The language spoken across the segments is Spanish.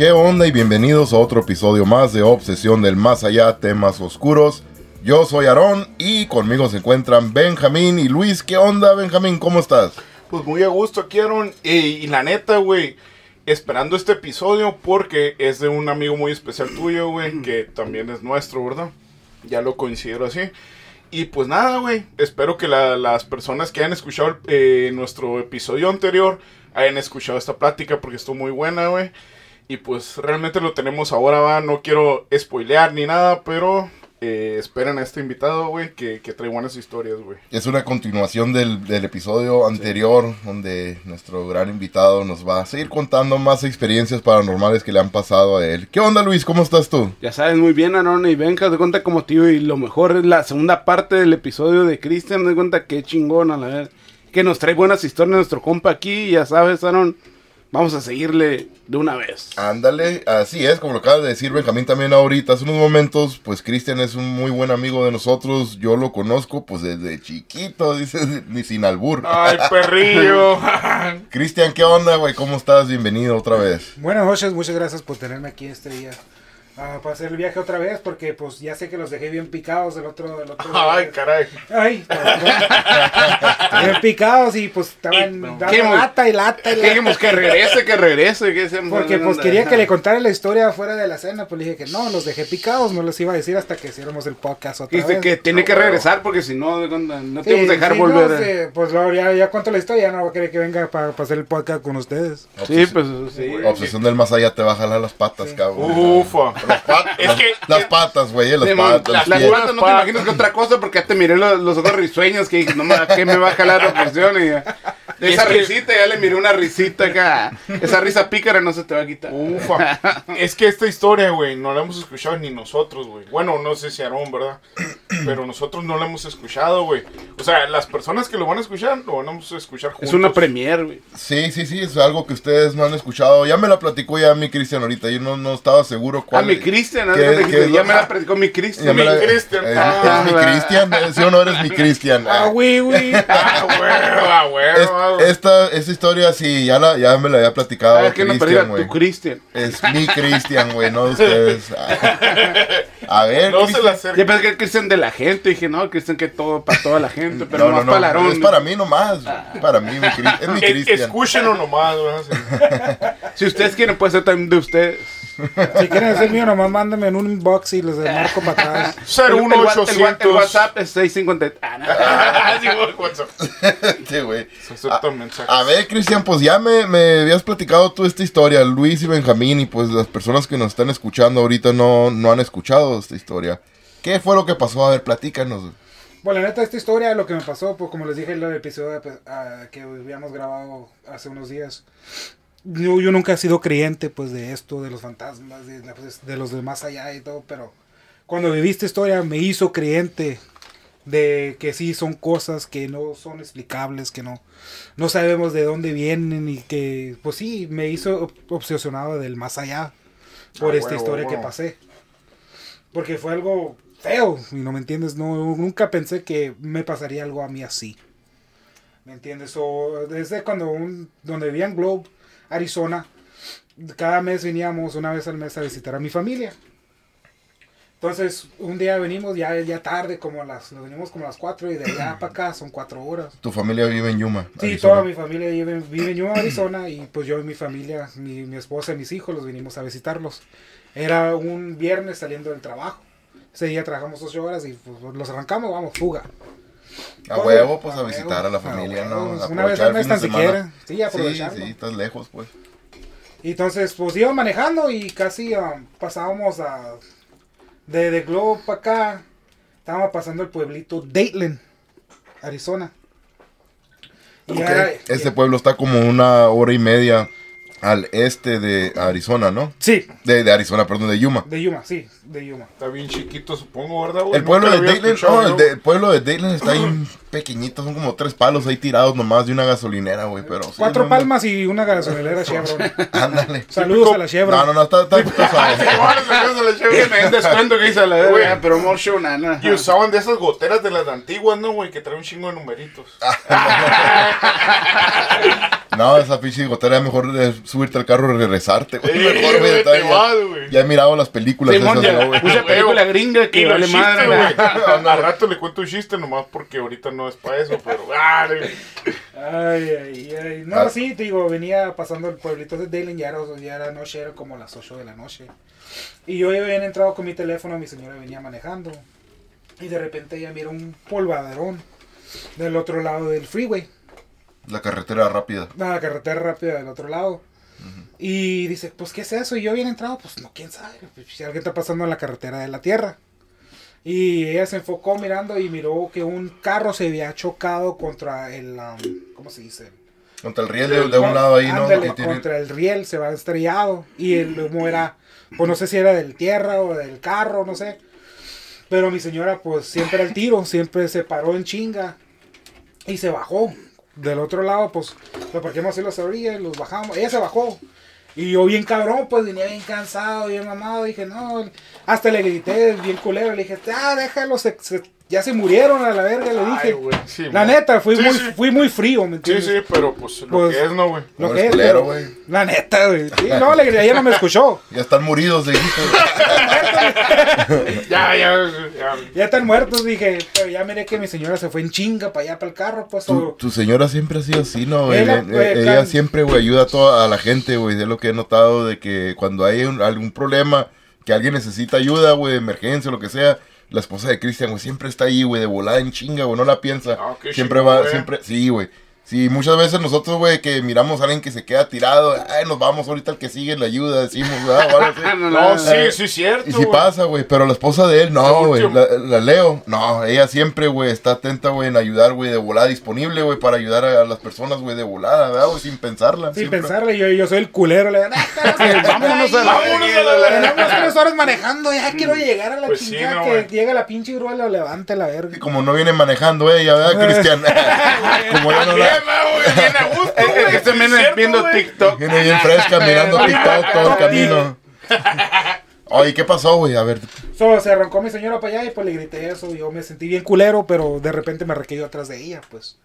¿qué onda? Y bienvenidos a otro episodio más de Obsesión del Más Allá, temas oscuros. Yo soy Aarón y conmigo se encuentran Benjamín y Luis. ¿Qué onda, Benjamín? ¿Cómo estás? Pues muy a gusto aquí, Aaron. Y, y la neta, güey, esperando este episodio porque es de un amigo muy especial tuyo, güey, que también es nuestro, ¿verdad? Ya lo considero así. Y pues nada, güey, espero que la- las personas que hayan escuchado eh, nuestro episodio anterior hayan escuchado esta plática porque estuvo muy buena, güey. Y pues realmente lo tenemos ahora, va. No quiero spoilear ni nada, pero eh, esperen a este invitado, güey, que, que trae buenas historias, güey. Es una continuación del, del episodio anterior donde nuestro gran invitado nos va a seguir contando más experiencias paranormales que le han pasado a él. ¿Qué onda, Luis? ¿Cómo estás tú? Ya sabes muy bien, Aaron y Benja, de cuenta como tío. Y lo mejor es la segunda parte del episodio de Cristian. De cuenta que chingona, la verdad. Que nos trae buenas historias nuestro compa aquí. Ya sabes, Aaron. Vamos a seguirle de una vez. Ándale, así es, como lo acaba de decir Benjamín también ahorita, hace unos momentos, pues Cristian es un muy buen amigo de nosotros, yo lo conozco pues desde chiquito, dice, ni sin albur. ¡Ay, perrillo! Cristian, ¿qué onda, güey? ¿Cómo estás? Bienvenido otra vez. Buenas noches, muchas gracias por tenerme aquí este día. Para hacer el viaje otra vez, porque pues ya sé que los dejé bien picados del otro, del otro ¡Ay, caray! Ay, bien picados y pues estaban no. dando ¿Qué mo- lata y lata y Que lata. dijimos que regrese, que regrese. Que se- Porque pues quería que le contara la historia fuera de la cena, pues le dije que no, los dejé picados, no les iba a decir hasta que hiciéramos el podcast otra Dice vez. que tiene que regresar porque si no, no te Sí, vamos a dejar sí, volver. no, sí, pues luego ya, ya cuento la historia, ya no va a querer que venga para hacer el podcast con ustedes. Sí, pues sí. Obsesión del más allá te va a jalar las patas, cabrón. Ufa. Las, pat- Es que- las patas, güey, eh, las patas. las patas no te imaginas que otra cosa porque ya te miré los, los ojos risueños que dije, no ma, ¿qué me va a jalar la presión? Y ya- esa es que- risita, ya le miré una risita acá. Esa risa pícara no se te va a quitar. Ufa. Es que esta historia, güey, no la hemos escuchado ni nosotros, güey. Bueno, no sé si Aarón, ¿verdad? Pero nosotros no la hemos escuchado, güey. O sea, las personas que lo van a escuchar, lo van a escuchar juntos. Es una premier, güey. Sí, sí, sí, es algo que ustedes no han escuchado. Ya me la platicó ya mi Cristian ahorita, yo no, no estaba seguro A cuál. Ah, mi Cristian, ¿no? ¿Qué- Te qué dijiste, es ya me la predicó mi Ya Cristian. Mi Cristian. ¿Es, Ah, mi. Cristian? ¿Sí o no eres mi Cristian? Ah, güey, güey. Ah, güey, ah, güey. Ah, esta, esta historia sí, ya, la, ya me la había platicado Ah, que no Cristian, güey. tu Cristian. Es mi Cristian, güey, no de ustedes. A ver, No se la Yo pensé que el Cristian de la gente. Dije, no, Cristian que todo para toda la gente. Pero No, no, no, Aarón. es para mí nomás. Para mí, mi es mi Eh, Cristian. Escúchenlo nomás, güey. Si ustedes quieren, puede ser también de ustedes. Si quieren hacer mío, nomás mándenme en un inbox y les marco para atrás. El, el, wa- el, 01800. el WhatsApp es 650. Ah, güey. A ver, Cristian, pues ya me, me habías platicado tú esta historia, Luis y Benjamín, y pues las personas que nos están escuchando ahorita no, no han escuchado esta historia. ¿Qué fue lo que pasó? A ver, platícanos. Bueno, la neta, esta historia, lo que me pasó, pues como les dije en el episodio pues, ah, que habíamos grabado hace unos días, yo, yo nunca he sido creyente, pues, de esto, de los fantasmas, de, la- pues, de los de más allá y todo, pero cuando viví esta historia me hizo creyente de que sí son cosas que no son explicables, que no, no sabemos de dónde vienen y que, pues sí, me hizo ob- obsesionado del más allá por Ah, esta huevo, historia que huevo. pasé. Porque fue algo feo, y no me entiendes, no, nunca pensé que me pasaría algo a mí así. ¿Me entiendes? O desde cuando un, donde vivía en Globe, Arizona, cada mes veníamos una vez al mes a visitar a mi familia. Entonces, un día venimos ya, ya tarde, como a las, nos venimos como a las 4 y de allá para acá son 4 horas. Tu familia vive en Yuma. Sí, toda mi familia vive, vive en Yuma, Arizona, y pues yo y mi familia, mi, mi esposa y mis hijos los vinimos a visitarlos. Era un viernes saliendo del trabajo. Ese día trabajamos 8 horas y pues, los arrancamos, vamos, fuga. A huevo, pues a visitar a la familia, ¿no? huevo, Aprovechar Una vez al mes tan siquiera. Sí, Sí, aprovecharlo. sí, estás lejos, pues. Y entonces, pues iba manejando y casi um, pasábamos a. De, de Globo para acá. Estábamos pasando el pueblito Dateland, Arizona. Y Ok. era- Este pueblo está como una hora y media al este de Arizona, ¿no? Sí, De, de Arizona, perdón, de Yuma. de Yuma, sí, de Yuma. Está bien chiquito, supongo, ¿verdad, güey? El pueblo de Dayland, escuchado, no, el, ¿no? de- el pueblo de Dayland está ahí pequeñito, son como tres palos ahí tirados nomás de una gasolinera, güey, pero... sí, Cuatro no, no. palmas y una gasolinera Chevron. Ándale. Saludos a la Chevron. No, no, no, está, está, le echó Que bien. me descuento que hice la Güey. verga, promotion, nana. Y usaban de esas goteras de las antiguas, ¿no, güey? Que traen un chingo de numeritos. No, esa pinche gotera mejor eh, subirte al carro y regresarte, güey. Sí, Mejor, güey. ya-. Ya he mirado las películas Simón, esas, ¿no, güey? mucha película gringa que Y vale madre, güey. güey. Al rato le cuento un chiste nomás porque ahorita no es para eso, pero. Ay, ay, ay. No, Ah. sí, te digo, venía pasando el pueblito de Dalen, ya era, ya era noche, era como las 8 de la noche. Y yo había entrado con mi teléfono, mi señora venía manejando. Y de repente ella mira un polvaderón del otro lado del freeway, La carretera rápida. la carretera rápida del otro lado. Y dice, pues, ¿qué es eso? Y yo bien entrado, pues, no, quién sabe. Pues, si alguien está pasando en la carretera de la tierra. Y ella se enfocó mirando y miró que un carro se había chocado contra el, um, ¿cómo se dice? Contra el riel de, de un lado ahí, ¿no? Ándale, Que tiene- contra el riel se va estrellado. Y el humo era, pues no sé si era del tierra o del carro, no sé. Pero mi señora, pues siempre al tiro, siempre se paró en chinga. Y se bajó. Del otro lado, pues lo parquemos así las orillas los bajamos. Ella se bajó. Y yo bien cabrón, pues venía bien cansado, bien mamado. Dije, no, hasta le grité bien culero. Le dije, ah, déjalo, se- se- ya se murieron a la verga, le Ay, dije. sí, la man. neta, fui, Sí, muy, sí. fui muy frío, ¿me Sí, entiendes? sí, pero pues lo Pues- que es, ¿no, güey? Lo que es, culero, pero- güey. La neta, güey. Sí, no, le grité, ella no me escuchó. Ya están muridos, dijiste. Ya, ya, ya. Ya están muertos, dije. Pero ya miré que mi señora se fue en chinga para allá, para el carro, pues. Tu, o- tu señora siempre ha sido así, ¿no? güey? Ella, Eh, eh, ella siempre, güey, ayuda a toda a la gente, güey. Es lo que he notado de que cuando hay un- algún problema, que alguien necesita ayuda, güey, emergencia o lo que sea, la esposa de Cristian, güey, siempre está ahí, güey, de volada en chinga, güey, no la piensa. Ah, qué siempre va, güey. siempre, sí, güey. Sí, muchas veces nosotros, güey, que miramos a alguien que se queda tirado, ay, nos vamos ahorita al que sigue la ayuda, decimos, ¿verdad? No, No, sí, sí, cierto. Y si güey. pasa, güey, pero la esposa de él, no, La güey, la, la Leo, no, ella siempre, güey, está atenta, güey, en ayudar, güey, de volada, disponible, güey, para ayudar a, las personas, güey, de volada, ¿verdad, sin pensarla. Sin siempre. pensarle, yo, yo soy el culero. Le digo, "Ah, Vámonos a la Vámonos a la Tenemos tres horas manejando, ya quiero llegar a la Pues sí, chingada. no, que llega la pinche grúa, lo levante la Y verga. como no viene manejando ella, ¿verdad, Cristian? como ya no Bien, la... güey, bien a gusto, Es que se sí, viendo. TikTok. Viene bien fresca mirando TikTok todo el camino. Oye, ¿qué pasó, güey? A ver, So, se arrancó mi señora para allá y pues le grité eso. Yo me sentí bien culero, pero de repente me requirió atrás de ella, pues.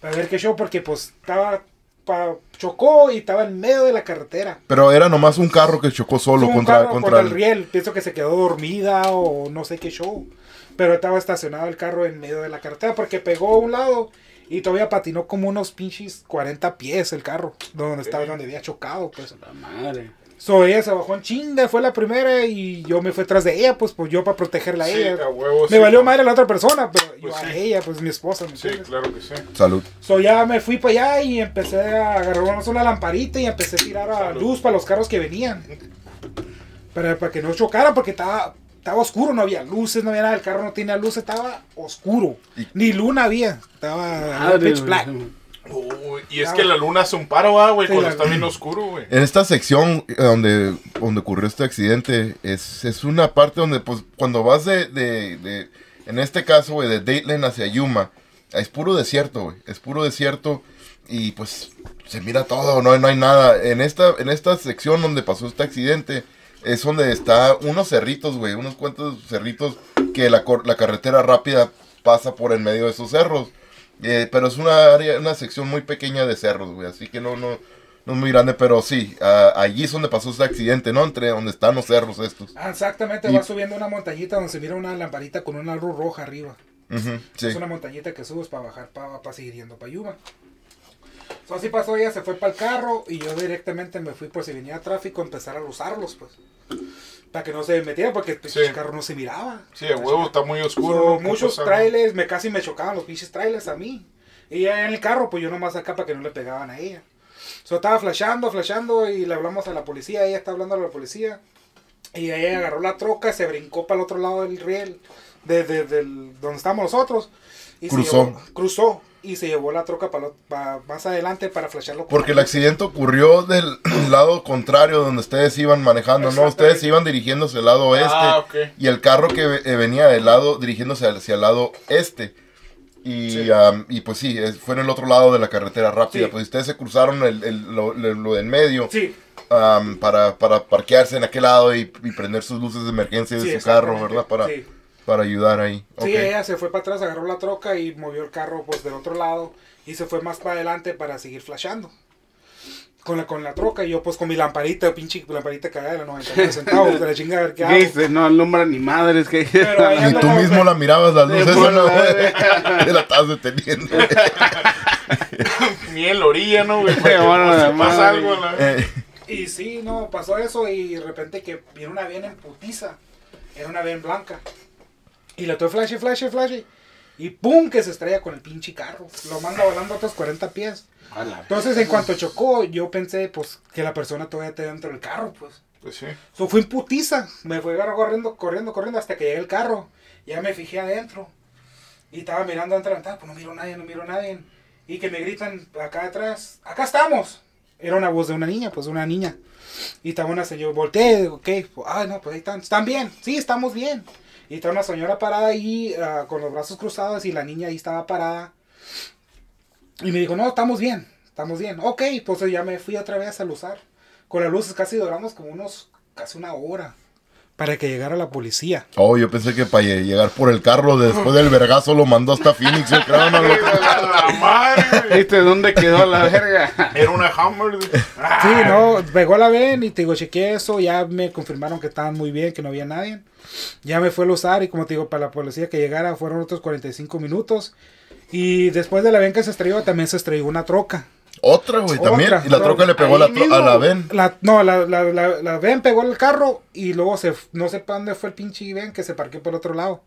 Para ver qué show, porque pues estaba. pa- chocó y estaba en medio de la carretera. pero era nomás un carro que chocó solo Fue un contra, carro contra, el riel. Pienso que se quedó dormida o no sé qué show. Pero estaba estacionado el carro en medio de la carretera porque pegó a un lado y todavía patinó como unos pinches 40 pies el carro. Donde estaba, donde había chocado, pues. La madre. So ella se bajó en chinga, fue la primera y yo me fui atrás de ella, pues, pues yo para protegerla a Sí, ella. a huevo, me sí. valió madre la otra persona, pero yo Pues a sí. ella, pues mi esposa, ¿me Sí, entiendes? claro que sí. Salud. So ya me fui para allá y empecé a agarrarnos una lamparita y empecé a tirar a luz para los carros que venían. Para, para que no chocaran porque estaba, estaba oscuro, no había luces, no había nada, el carro no tenía luces, estaba oscuro. Y- Ni luna había, estaba Madre, pitch black. Uy, y es que la luna hace un paro, ¿va, güey, Sí, cuando la- está bien oscuro, güey. En esta sección eh, donde, donde ocurrió este accidente, es, es una parte donde, pues, cuando vas de, de, de- en este caso, güey, de Dateland hacia Yuma, es puro desierto, güey, es puro desierto y, pues, se mira todo, no, hay- no hay nada. En esta, en esta sección donde pasó este accidente, es donde está unos cerritos, güey, unos cuantos cerritos que la, la carretera rápida pasa por en medio de esos cerros. Eh, pero es una área, una sección muy pequeña de cerros, güey, así que no, no, no es muy grande, pero sí, allí es donde pasó este accidente, ¿no? Entre donde están los cerros estos. Ah, Exactamente, Y- va subiendo una montañita donde se mira una lamparita con una luz roja arriba. Sí. Es una montañita que subes para bajar, para, seguir yendo para Yuma. So, así pasó, ella se fue para el carro y yo directamente me fui por si venía tráfico, empezar a usarlos, pues. Para que no se metiera porque pues, Sí. el carro no se miraba. Sí, a huevo, está muy oscuro. So, muchos trailers, me casi me chocaban los pinches trailers a mí. Y ella en el carro, pues yo nomás acá para que no le pegaban a ella. So, estaba flashando, flashando y le hablamos a la policía, ella está hablando a la policía. Y ella agarró la troca, se brincó para el otro lado del riel, de, de- del- donde estamos nosotros. Y se Cruzó. llevó- cruzó y se llevó la troca para, más adelante para flashearlo. Porque el accidente ocurrió del lado contrario donde ustedes iban manejando, ¿no? Ustedes iban dirigiéndose al lado oeste Ah, ok. y el carro que eh, venía del lado dirigiéndose hacia el lado este. Y, Sí. am, y pues sí, fue en el otro lado de la carretera rápida. Sí. Pues ustedes se cruzaron el, el- lo, lo- lo del medio Sí, am, para, para parquearse en aquel lado y, y prender sus luces de emergencia de sí, su carro. ¿verdad? Para, Sí. Para ayudar ahí. Sí, ella se fue para atrás, agarró la troca y movió el carro pues del otro lado y se fue más para adelante para seguir flashando. con la, con la troca y yo pues con mi lamparita, pinche lamparita cagada de los 99 centavos de la chingada, a ver qué ¿Qué hago. dice? No alumbra ni madres. que Pero ando tú mismo la mirabas las luces, ¿no? Te la estabas deteniendo. Ni en la orilla, ¿no, güey? Bueno, pasa algo, la- Eh, Y sí, no, pasó eso y de repente que viene una bien en putiza. Era una bien blanca. Y le tuve flash, flash, flash. Y pum, que se estrella con el pinche carro. Lo manda volando a otros 40 pies. Entonces, en cuanto chocó, yo pensé, pues, que la persona todavía está dentro del carro, pues. Pues sí. So, fui en putiza. Me fui corriendo, corriendo, corriendo hasta que llegué al carro. Ya me fijé adentro. Y estaba mirando adentro de la ventana. Pues no miro a nadie, no miro a nadie. Y que me gritan acá atrás. ¡Acá estamos! Era una voz de una niña, pues una niña. Y estaba una señora. Volteé, ¿qué? Ay, no, pues ahí están. ¿Están bien? Sí, estamos bien. Y estaba una señora parada ahí ah, con los brazos cruzados y la niña ahí estaba parada. Y me dijo, no, estamos bien, estamos bien. Ok, pues ya me fui otra vez a luzar. Con las luces casi duramos como unos, casi una hora. Para que llegara la policía. Oh, yo pensé que para llegar por el carro después del vergazo lo mandó hasta Phoenix, yo creo, no, la madre. ¿Viste dónde quedó la verga? Era una. Ah, Sí, no, pegó la ven y te digo, chequeé eso, ya me confirmaron que estaban muy bien, que no había nadie. Ya me fue a usar y como te digo, para la policía que llegara fueron otros 45 minutos. Y después de la ven que se estrelló, también se estrelló una troca. Otra, güey, también. Otra. Y la troca le pegó a la, tro- a la. La, no, la, la, la, la ven pegó el carro y luego se, no sé para dónde fue el pinche ven que se parqueó por otro lado.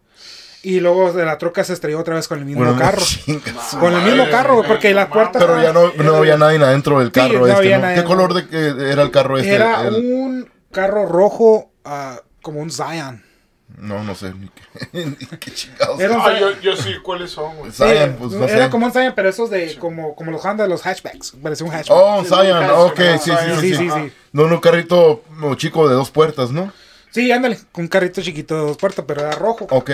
Y luego de la troca se estrelló otra vez con el mismo Bueno, carro. Con el mismo carro, güey, porque la puerta... Pero ya no, no había nadie adentro del carro este, ¿no? ¿Qué color de que era el carro este? Era El- un carro rojo, ah, como un Zion. No, no sé. Ni qué, ni qué chingados. Era un Ah, yo, yo sí, ¿cuáles son, güey? Pues no era sé. como un Zion, pero esos de como, como los Honda, los hatchbacks. Parecía un hatchback. Oh, Zion, Zion, ok, ah, sí, sí, Zion, sí, sí, sí. sí, sí. No, no, un carrito chico de dos puertas, ¿no? Sí, ándale, con un carrito chiquito de dos puertas, pero era rojo. Ok.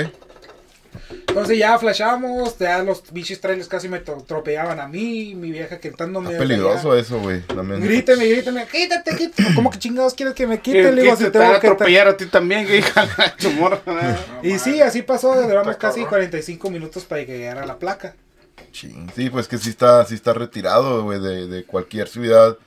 Entonces ya flashamos, ya los bichos trailers casi me atropellaban a mí, mi vieja quitándome. Está peligroso eso, güey. Gríteme, gríteme, quítate, quítate. ¿Cómo que chingados quieres que me quite? Le digo, si te a atropellar a ti también, que hija de tu morra. Y sí, así pasó, duramos Está casi cabrón. 45 minutos para que llegara la placa. Sí, pues que sí está, sí está retirado, güey, de, de cualquier ciudad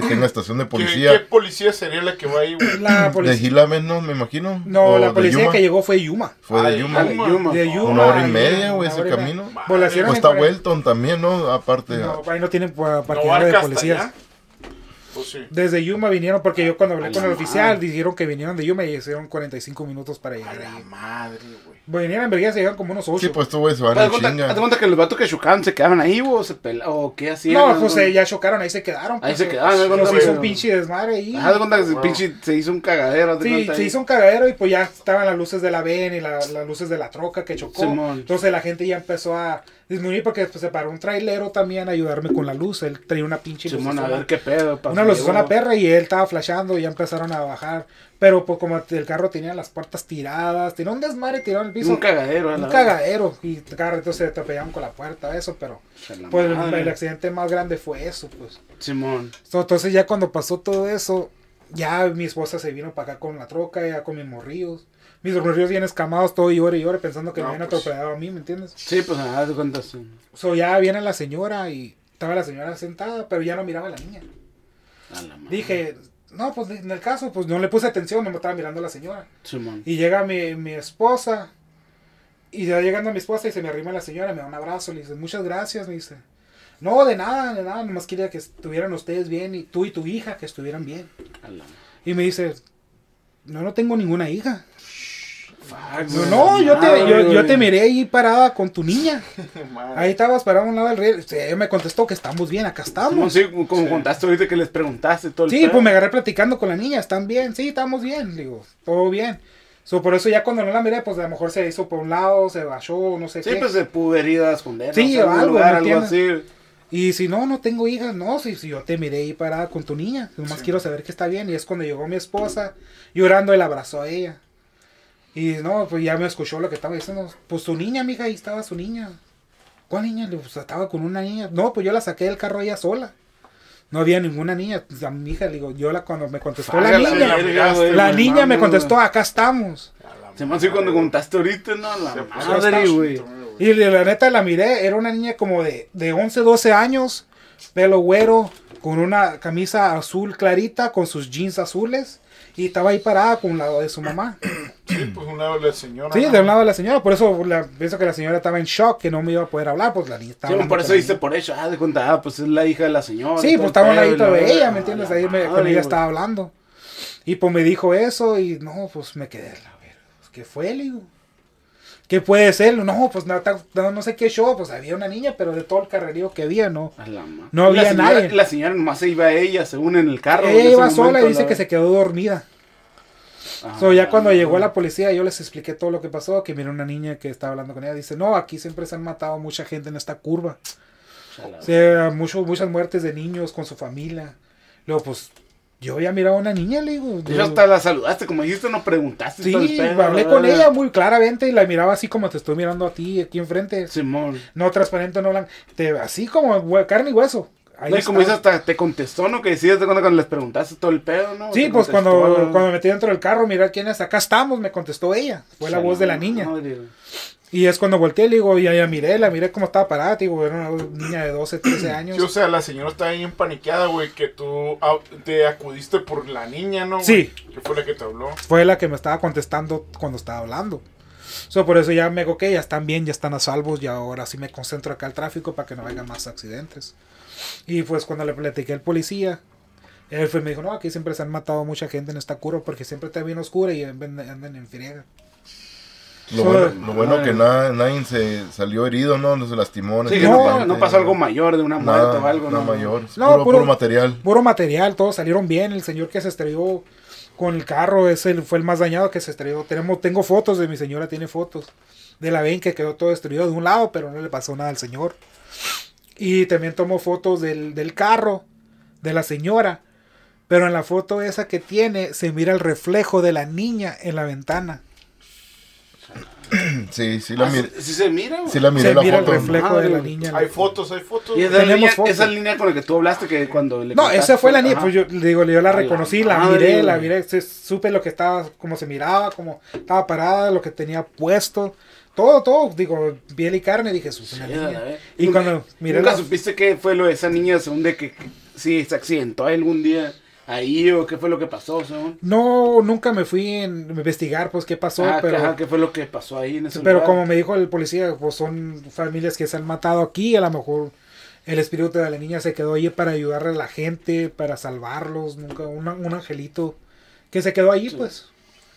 que tenga estación de ¿Qué, policía. qué policía sería la que va ahí, güey? La De policía. Gilamen, ¿no? Me imagino. No, O la de policía Yuma. que llegó fue Yuma. Fue Ah, de de Yuma. Yuma. Yuma. De Yuma. Una hora y media, güey, ese camino. Pues la está Welton también, ¿no? Aparte. No, ahí no tienen ¿No parqueadero de policías. Pues sí. Desde Yuma vinieron, porque yo cuando hablé A con la el oficial, madre. dijeron que vinieron de Yuma y hicieron 45 minutos para A llegar la ahí. madre, güey. Vinieron en Vergüenza llegaron como unos 8. Sí, pues estos güeyes se van ¿Haz de en cuenta, haz de chinga. cuenta que los vatos que chocaban se quedaban ahí o se pela, o qué hacían? no, pues eh, ya chocaron, ahí se quedaron. Ahí pues, se eh, quedaron, haz de pues, cuenta, se hizo un pinche desmadre ahí. Haz de cuenta que pinche se hizo un cagadero. Sí, se ahí. hizo un cagadero y pues ya estaban las luces de la VEN y la- las luces de la troca que chocó. Simón. Entonces la gente ya empezó a disminuir porque después se paró un trailero también a ayudarme con la luz. Él traía una pinche Simón, a ver qué pedo. Una lucezona fuego. perra y él estaba flashando y ya empezaron a bajar. Pero pues como el carro tenía las puertas tiradas, tenía un desmadre tirado el piso. Un cagadero. a Un cagadero. Y claro, entonces se atropellaron con la puerta, eso, pero pues el, el accidente más grande fue eso, pues. Simón. Entonces ya cuando pasó todo eso, ya mi esposa se vino para acá con la troca, ya con mis morrillos. Mis morrillos bien escamados, todo llore y llore, pensando que No, me habían pues. atropellado a mí, ¿me entiendes? Sí, pues haz de cuenta. Sí. So ya viene la señora y estaba la señora sentada, pero ya no miraba a la niña. A la. Dije, no, pues en el caso, pues no le puse atención, no me estaba mirando la señora. Y llega mi, mi esposa, y ya llegando mi esposa y se me arrima la señora, me da un abrazo, le dice, muchas gracias, me dice. No, de nada, de nada, nomás quería que estuvieran ustedes bien y tú y tu hija que estuvieran bien. A Y me dice, no, no tengo ninguna hija. Fuck, No, güey, no, yo te, yo, te miré ahí parada con tu niña. Ahí estabas parada a un lado del río. Sí, ella me contestó que estamos bien, acá estamos. sí, como contaste ahorita que les preguntaste todo el Sí, pedo. pues me agarré platicando con la niña, ¿están bien? Sí, estamos bien, digo, todo bien. So, por eso ya cuando no la miré, pues a lo mejor se hizo por un lado, se bajó, no sé Sí, qué. pues se pudo haber ido a esconder. Sí, no sé, algo, lugar, ¿me algo así. Y si no, no tengo hijas, no, si, si yo te miré ahí parada con tu niña, nomás Sí. quiero saber que está bien. Y es cuando llegó mi esposa, llorando, él abrazó a ella. Y no, pues ya me escuchó lo que estaba diciendo. Pues su niña, mija, ahí estaba su niña. ¿Cuál niña? Le Pues estaba con una niña. No, pues yo la saqué del carro ella sola. No había ninguna niña. Pues, a mi hija, le digo, yo la cuando me contestó la niña. verga, güey, La niña me contestó, acá estamos. Se me hace cuando madre. contaste ahorita, ¿no? La madre, hasta- güey. Y la neta la miré, era una niña como de, de 11, 12 años, pelo güero, con una camisa azul clarita, con sus jeans azules. Y estaba ahí parada con un lado de su mamá. Sí, pues un lado de la señora. Sí, de un lado de la señora. Por eso la, pienso que la señora estaba en shock, que no me iba a poder hablar. Pues la niña estaba Sí, por eso la dice por eso, ah, de cuenta, ah, pues es la hija de la señora. Sí, pues estaba al pedo, ladito de la- ella, ¿me entiendes? Ah, Ahí me- la con ella estaba hablando. Y pues me dijo eso y no, pues me quedé, a ver, pues, ¿qué fue? Le digo. ¿Qué puede ser? No, pues no, no, no sé qué show, pues había una niña, pero de todo el carrerío que había, ¿no? La No La había señora- nadie. La señora nomás se iba a ella, según en el carro. Ella iba sola y dice la- que se quedó dormida. Ah, So, ya cuando llegó la policía, yo les expliqué todo lo que pasó, que miré una niña que estaba hablando con ella, dice, no, aquí siempre se han matado mucha gente en esta curva. O sea, mucho- muchas muertes de niños con su familia. Luego, pues, yo había mirado a una niña, le digo. Yo- hasta la saludaste, como dijiste, no preguntaste. Sí, pedo, hablé con ella muy claramente y la miraba así como te estoy mirando a ti aquí enfrente. Simón. No transparente, no blanco. Así como carne y hueso. Ahí No, y como dices, hasta te contestó, ¿no? Que decías de cuando, cuando les preguntaste todo el pedo, ¿no? Sí, Te pues contestó, cuando, ¿no? cuando me metí dentro del carro, mirar quién es, acá estamos, me contestó ella. Fue la voz de la niña. madre. Y es cuando volteé, le digo, ya, ya miré, la miré cómo estaba parada, digo, era una niña de 12, 13 años. Sí, o sea, la señora está bien paniqueada, güey, que tú te acudiste por la niña, ¿no? güey? Sí. Que fue la que te habló. Fue la que me estaba contestando cuando estaba hablando. So, por eso ya me digo que ya están bien, ya están a salvos y ahora sí me concentro acá al tráfico para que no haya más accidentes. Y pues cuando le platiqué al policía, él fue, me dijo, no, aquí siempre se han matado mucha gente en esta curva porque siempre está bien oscura y andan en friega. Lo bueno, lo bueno que na- nadie se salió herido, ¿no? No se lastimó. Sí, no, pasó algo mayor de una muerte Nada, o algo, ¿no? mayor. No, puro, puro- puro material. Puro material, todos salieron bien. El señor que se estrelló con el carro es el, fue el más dañado que se estrelló. Tenemos, tengo fotos de mi señora, tiene fotos de la ven que quedó todo destruido de un lado, pero no le pasó nada al señor. Y también tomo fotos del, del carro de la señora. Pero en la foto esa que tiene se mira el reflejo de la niña en la ventana. Sí, sí la Ah, miré. sí, sí se mira, güey. Sí la miré se la mira foto. el reflejo Madre, de la niña. Hay fotos, hay fotos. Y esa línea, Tenemos fotos. esa línea con la que tú hablaste que cuando le No, esa fue la niña, Ajá. pues yo digo, yo la reconocí, la, madre, miré, la miré, se- supe lo que estaba, cómo se miraba, cómo estaba parada, lo que tenía puesto, todo, todo, digo, piel y carne, dije, "Sus, una Sí, niña". Y Nunca- cuando miré ¿Nunca la- supiste qué fue lo de esa niña según de que, que- si se accidentó algún día ahí o qué fue lo que pasó, según? No, nunca me fui a investigar, pues, qué pasó, Ah, pero... ajá, ¿qué fue lo que pasó ahí en ese Pero lugar? como me dijo el policía, pues son familias que se han matado aquí, a lo mejor el espíritu de la niña se quedó ahí para ayudarle a la gente, para salvarlos, nunca, un, un angelito que se quedó ahí, pues,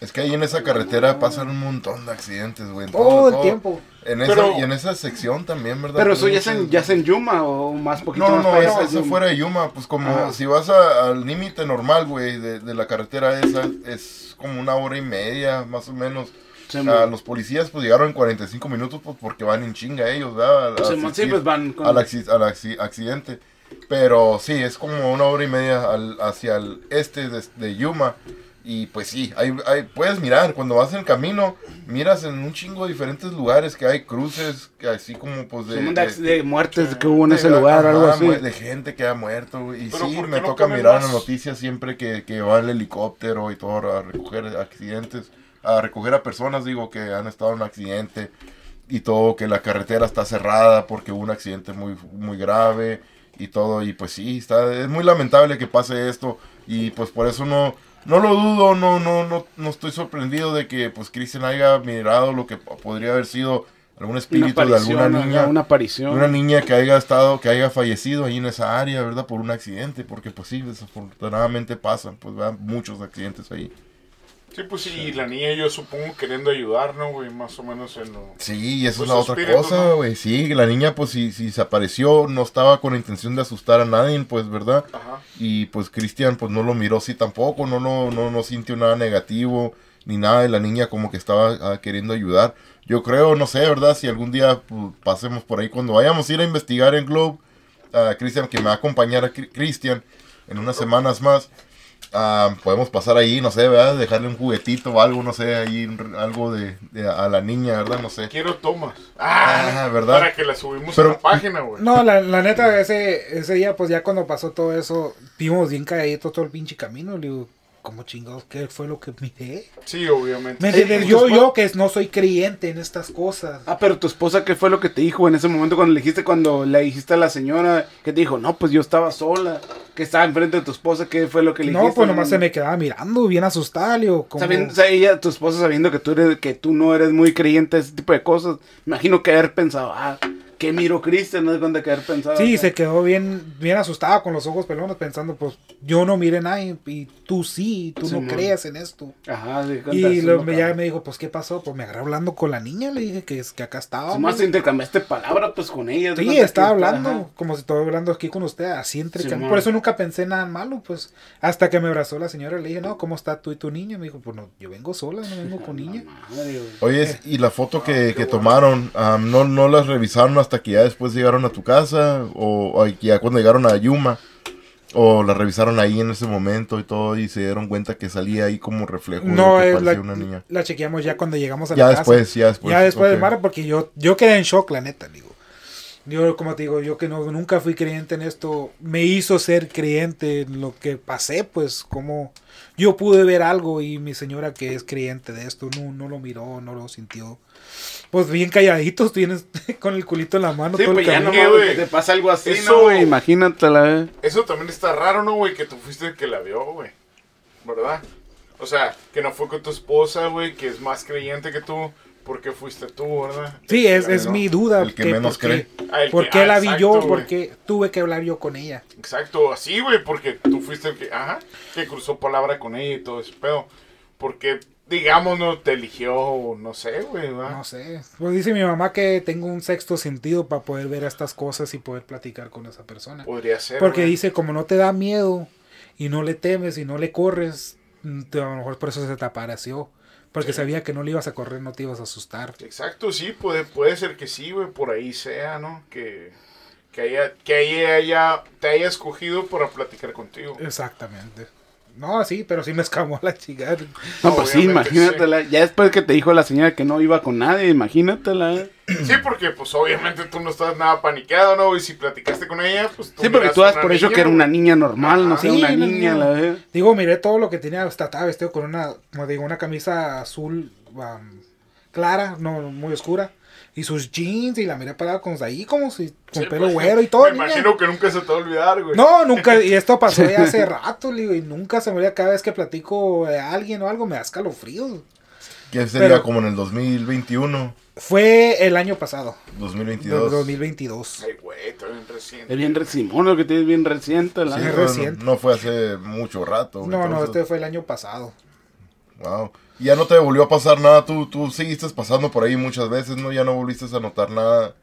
Es que ahí en esa carretera pasan un montón de accidentes, güey. en todo el todo. tiempo. En esa, Pero- y en esa sección también, ¿verdad? Pero eso ya es, en, ya es en Yuma o más poquito No, más no, para esa allá, es afuera de Yuma. Pues como Ajá. si vas a- al límite normal, güey, de, de la carretera esa, es como una hora y media, más o menos. Sí, Ah, los policías pues llegaron en 45 minutos pues porque van en chinga ellos, ¿verdad? A- a Sí, asistir pues van con- al, acci- al acci- accidente. Pero sí, es como una hora y media al- hacia el este de, de Yuma. Y pues sí, hay, hay, puedes mirar, cuando vas en camino, miras en un chingo de diferentes lugares que hay cruces, que así como pues de... De, de- de muertes que hubo en de- ese lugar, ajá, algo así. De gente que ha muerto. Y Pero sí, ¿por qué me toca mirar más? en las noticias siempre que, que va el helicóptero y todo a recoger accidentes, a recoger a personas, digo, que han estado en un accidente y todo, que la carretera está cerrada porque hubo un accidente muy, muy grave y todo. Y pues sí, está, es muy lamentable que pase esto y pues por eso no... No lo dudo, no, no, no, no estoy sorprendido de que pues Cristian haya mirado lo que podría haber sido algún espíritu de alguna niña Una aparición. una niña que haya estado, que haya fallecido ahí en esa área, ¿verdad? Por un accidente, porque pues sí, desafortunadamente pasan, pues van muchos accidentes ahí. Sí, pues sí, y la niña yo supongo queriendo ayudar, ¿no, güey? Más o menos en lo... Sí, y eso Pues es la su otra espíritu, cosa, ¿no? güey. Sí, la niña, pues si, si se apareció, no estaba con la intención de asustar a nadie, pues, ¿verdad? Ajá. Y pues Cristian, pues no lo miró así tampoco, no, no, no, no sintió nada negativo, ni nada de la niña como que estaba ah, queriendo ayudar. Yo creo, no sé, ¿verdad? Si algún día pues, pasemos por ahí, cuando vayamos a ir a investigar en Globe, a Cristian, que me va a acompañar a Cri- Cristian en unas semanas más, ah, podemos pasar ahí, no sé, ¿verdad? Dejarle un juguetito o algo, no sé, ahí un- algo de, de- a la niña, ¿verdad? No sé. Quiero tomas. Ah, ¿verdad? Para que la subimos Pero- a la página, güey. No, la, la neta, ese, ese día, pues ya cuando pasó todo eso, vimos bien calladitos todo el pinche camino, le digo. ¿Cómo chingados? ¿Qué fue lo que miré? Sí, obviamente. ¿Me Yo, yo que no soy creyente en estas cosas. Ah, pero tu esposa, ¿qué fue lo que te dijo en ese momento cuando le dijiste, cuando le dijiste a la señora que te dijo, no, pues yo estaba sola, que estaba enfrente de tu esposa, ¿qué fue lo que le No, dijiste? pues nomás se me quedaba mirando, bien asustada, como... Sabiendo, o sea, ella, tu esposa sabiendo que tú eres, que tú no eres muy creyente de ese tipo de cosas, imagino que haber pensado, ah, ¿qué miro Cristian? No es cuenta que haber pensado. Sí, se quedó bien, bien asustada con los ojos pelones pensando, pues yo no miré nada y, y tú sí, tú Sí, no mon. creas en esto. Ajá, sí, Y no cabe. ya me dijo, pues ¿qué pasó? Pues me agarré hablando con la niña, le dije que, es, que acá estaba. Nomás intercambiaste palabras pues con ella. Sí, estaba hablando, ajá. como si estuviera hablando aquí con usted, así entre Simón. Por eso nunca pensé nada malo, pues. Hasta que me abrazó la señora, le dije, no, ¿cómo está tú y tu niña? Me dijo, pues no, yo vengo sola, no vengo con niña. Madre. Oye, y la foto que, que tomaron, am, ¿no, ¿no las revisaron hasta que ya después llegaron a tu casa? ¿O, o ya cuando llegaron a Yuma? ¿O la revisaron ahí en ese momento y todo y se dieron cuenta que salía ahí como reflejo No, de es lo que la, una niña? la chequeamos ya cuando llegamos a Ya la después, casa. ya después. ya después ok. de Mara, porque yo, yo quedé en shock, la neta, digo. Yo, como te digo, yo que no, nunca fui creyente en esto, me hizo ser creyente en lo que pasé, pues, como yo pude ver algo y mi señora que es creyente de esto, no, no lo miró, no lo sintió. Pues bien calladitos, tienes con el culito en la mano. Sí, todo el pues ya camino. no güey. que te pasa algo así, Eso- ¿no, güey? Imagínate la vez. Eso también está raro, ¿no, güey? Que tú fuiste el que la vio, güey. ¿Verdad? O sea, que no fue con tu esposa, güey, que es más creyente que tú. ¿Por qué fuiste tú, verdad? Sí, es, es mi duda. el que menos por qué- cree. Ah, ¿Por qué ah, la vi yo? ¿Por qué tuve que hablar yo con ella? Exacto, así, güey, porque tú fuiste el que, ajá, que cruzó palabra con ella y todo ese pedo. Porque, digamos, no te eligió, no sé, güey, ¿verdad? No sé. Pues dice mi mamá que tengo un sexto sentido para poder ver estas cosas y poder platicar con esa persona. Podría ser. Porque dice, como no te da miedo y no le temes y no le corres, mm, te- a lo mejor por eso se te apareció. Porque sabía que no le ibas a correr, no te ibas a asustar. Exacto, sí, puede, puede ser que sí, güey, por ahí sea, ¿no? Que, que, haya, que haya- te haya escogido para platicar contigo. Exactamente. No, sí, pero sí me escamó la chica. No, pues sí, imagínatela. Ya después que te dijo la señora que no iba con nadie, imagínatela. Sí, porque pues obviamente tú no estás nada paniqueado, ¿no? Y si platicaste con ella, pues Sí, porque tú das por que era una niña normal, no Ajá. sé, Sí, una niña, niña. la vez. Digo, miré todo lo que tenía. Hasta estaba vestido con una, como digo, una camisa azul um, clara, no muy oscura. Y sus jeans y la miré parada con ahí como si con Sí, pelo pues, güero y todo. Me niña. imagino que nunca se te va a olvidar, güey. No, nunca, y esto pasó ya hace rato, le digo, y nunca se me olvida cada vez que platico de alguien o algo, me da escalofríos. Que sería Pero- como en el 2021, Fue el año pasado, de 2022. 2022. Ay, güey, está bien reciente. Es bien re- Simón, lo que tienes bien reciente, la Sí, es no, no, reciente. no fue hace mucho rato. güey, No, no, entonces- este fue el año pasado. Wow. Y ya no te volvió a pasar nada, tú, tú seguiste pasando por ahí muchas veces, ¿no? Ya no volviste a notar nada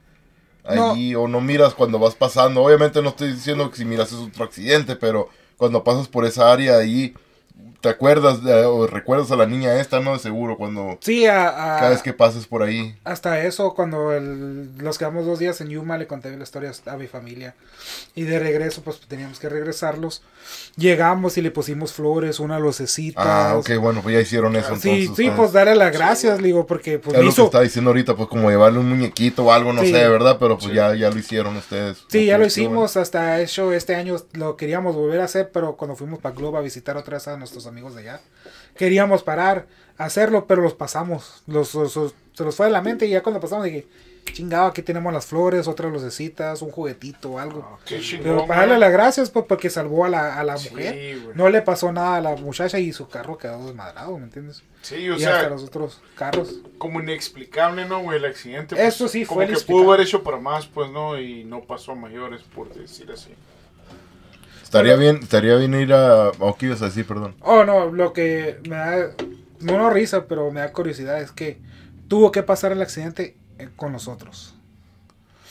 allí, o no miras cuando vas pasando. Obviamente no estoy diciendo que si miras es otro accidente, pero cuando pasas por esa área ahí, te acuerdas de- o recuerdas a la niña esta, ¿no? De seguro, cuando Sí, a, a- cada vez que pases por ahí. hasta eso, cuando el- los quedamos dos días en Yuma, le conté la historia a mi familia. Y de regreso, pues teníamos que regresarlos. Llegamos y le pusimos flores, una lucecita. Ah, ok, bueno, pues ya hicieron eso Sí, entonces. sí, ustedes. pues darle las gracias, digo, porque pues es lo que está diciendo ahorita, pues como llevarle un muñequito o algo, no Sí. sé, ¿verdad? Pero pues Sí. ya, ya lo hicieron ustedes. Sí, ya lo hicimos, hasta hecho este año lo queríamos volver a hacer, pero cuando fuimos para Globo a visitar otra vez a nuestros amigos de allá, queríamos parar hacerlo, pero los pasamos, los, los- los- se los fue de la mente y ya cuando pasamos dije, chingado, aquí tenemos las flores, otras lucecitas, un juguetito, algo. Qué chingón, Pero para darle las gracias pues, porque salvó a la, a la Sí, mujer. No le pasó nada a la muchacha y su carro quedó desmadrado, ¿me entiendes? Sí, o y hasta sea, los otros carros. como inexplicable, ¿no, güey? El accidente. pues, Eso sí fue Como que pudo haber hecho para más, pues, ¿no? Y no pasó a mayores, por decir así. Estaría bien, estaría bien ir a... ¿O qué ibas a decir, perdón? Oh, no, lo que me da, no, no risa, pero me da curiosidad es que tuvo que pasar el accidente eh, con nosotros.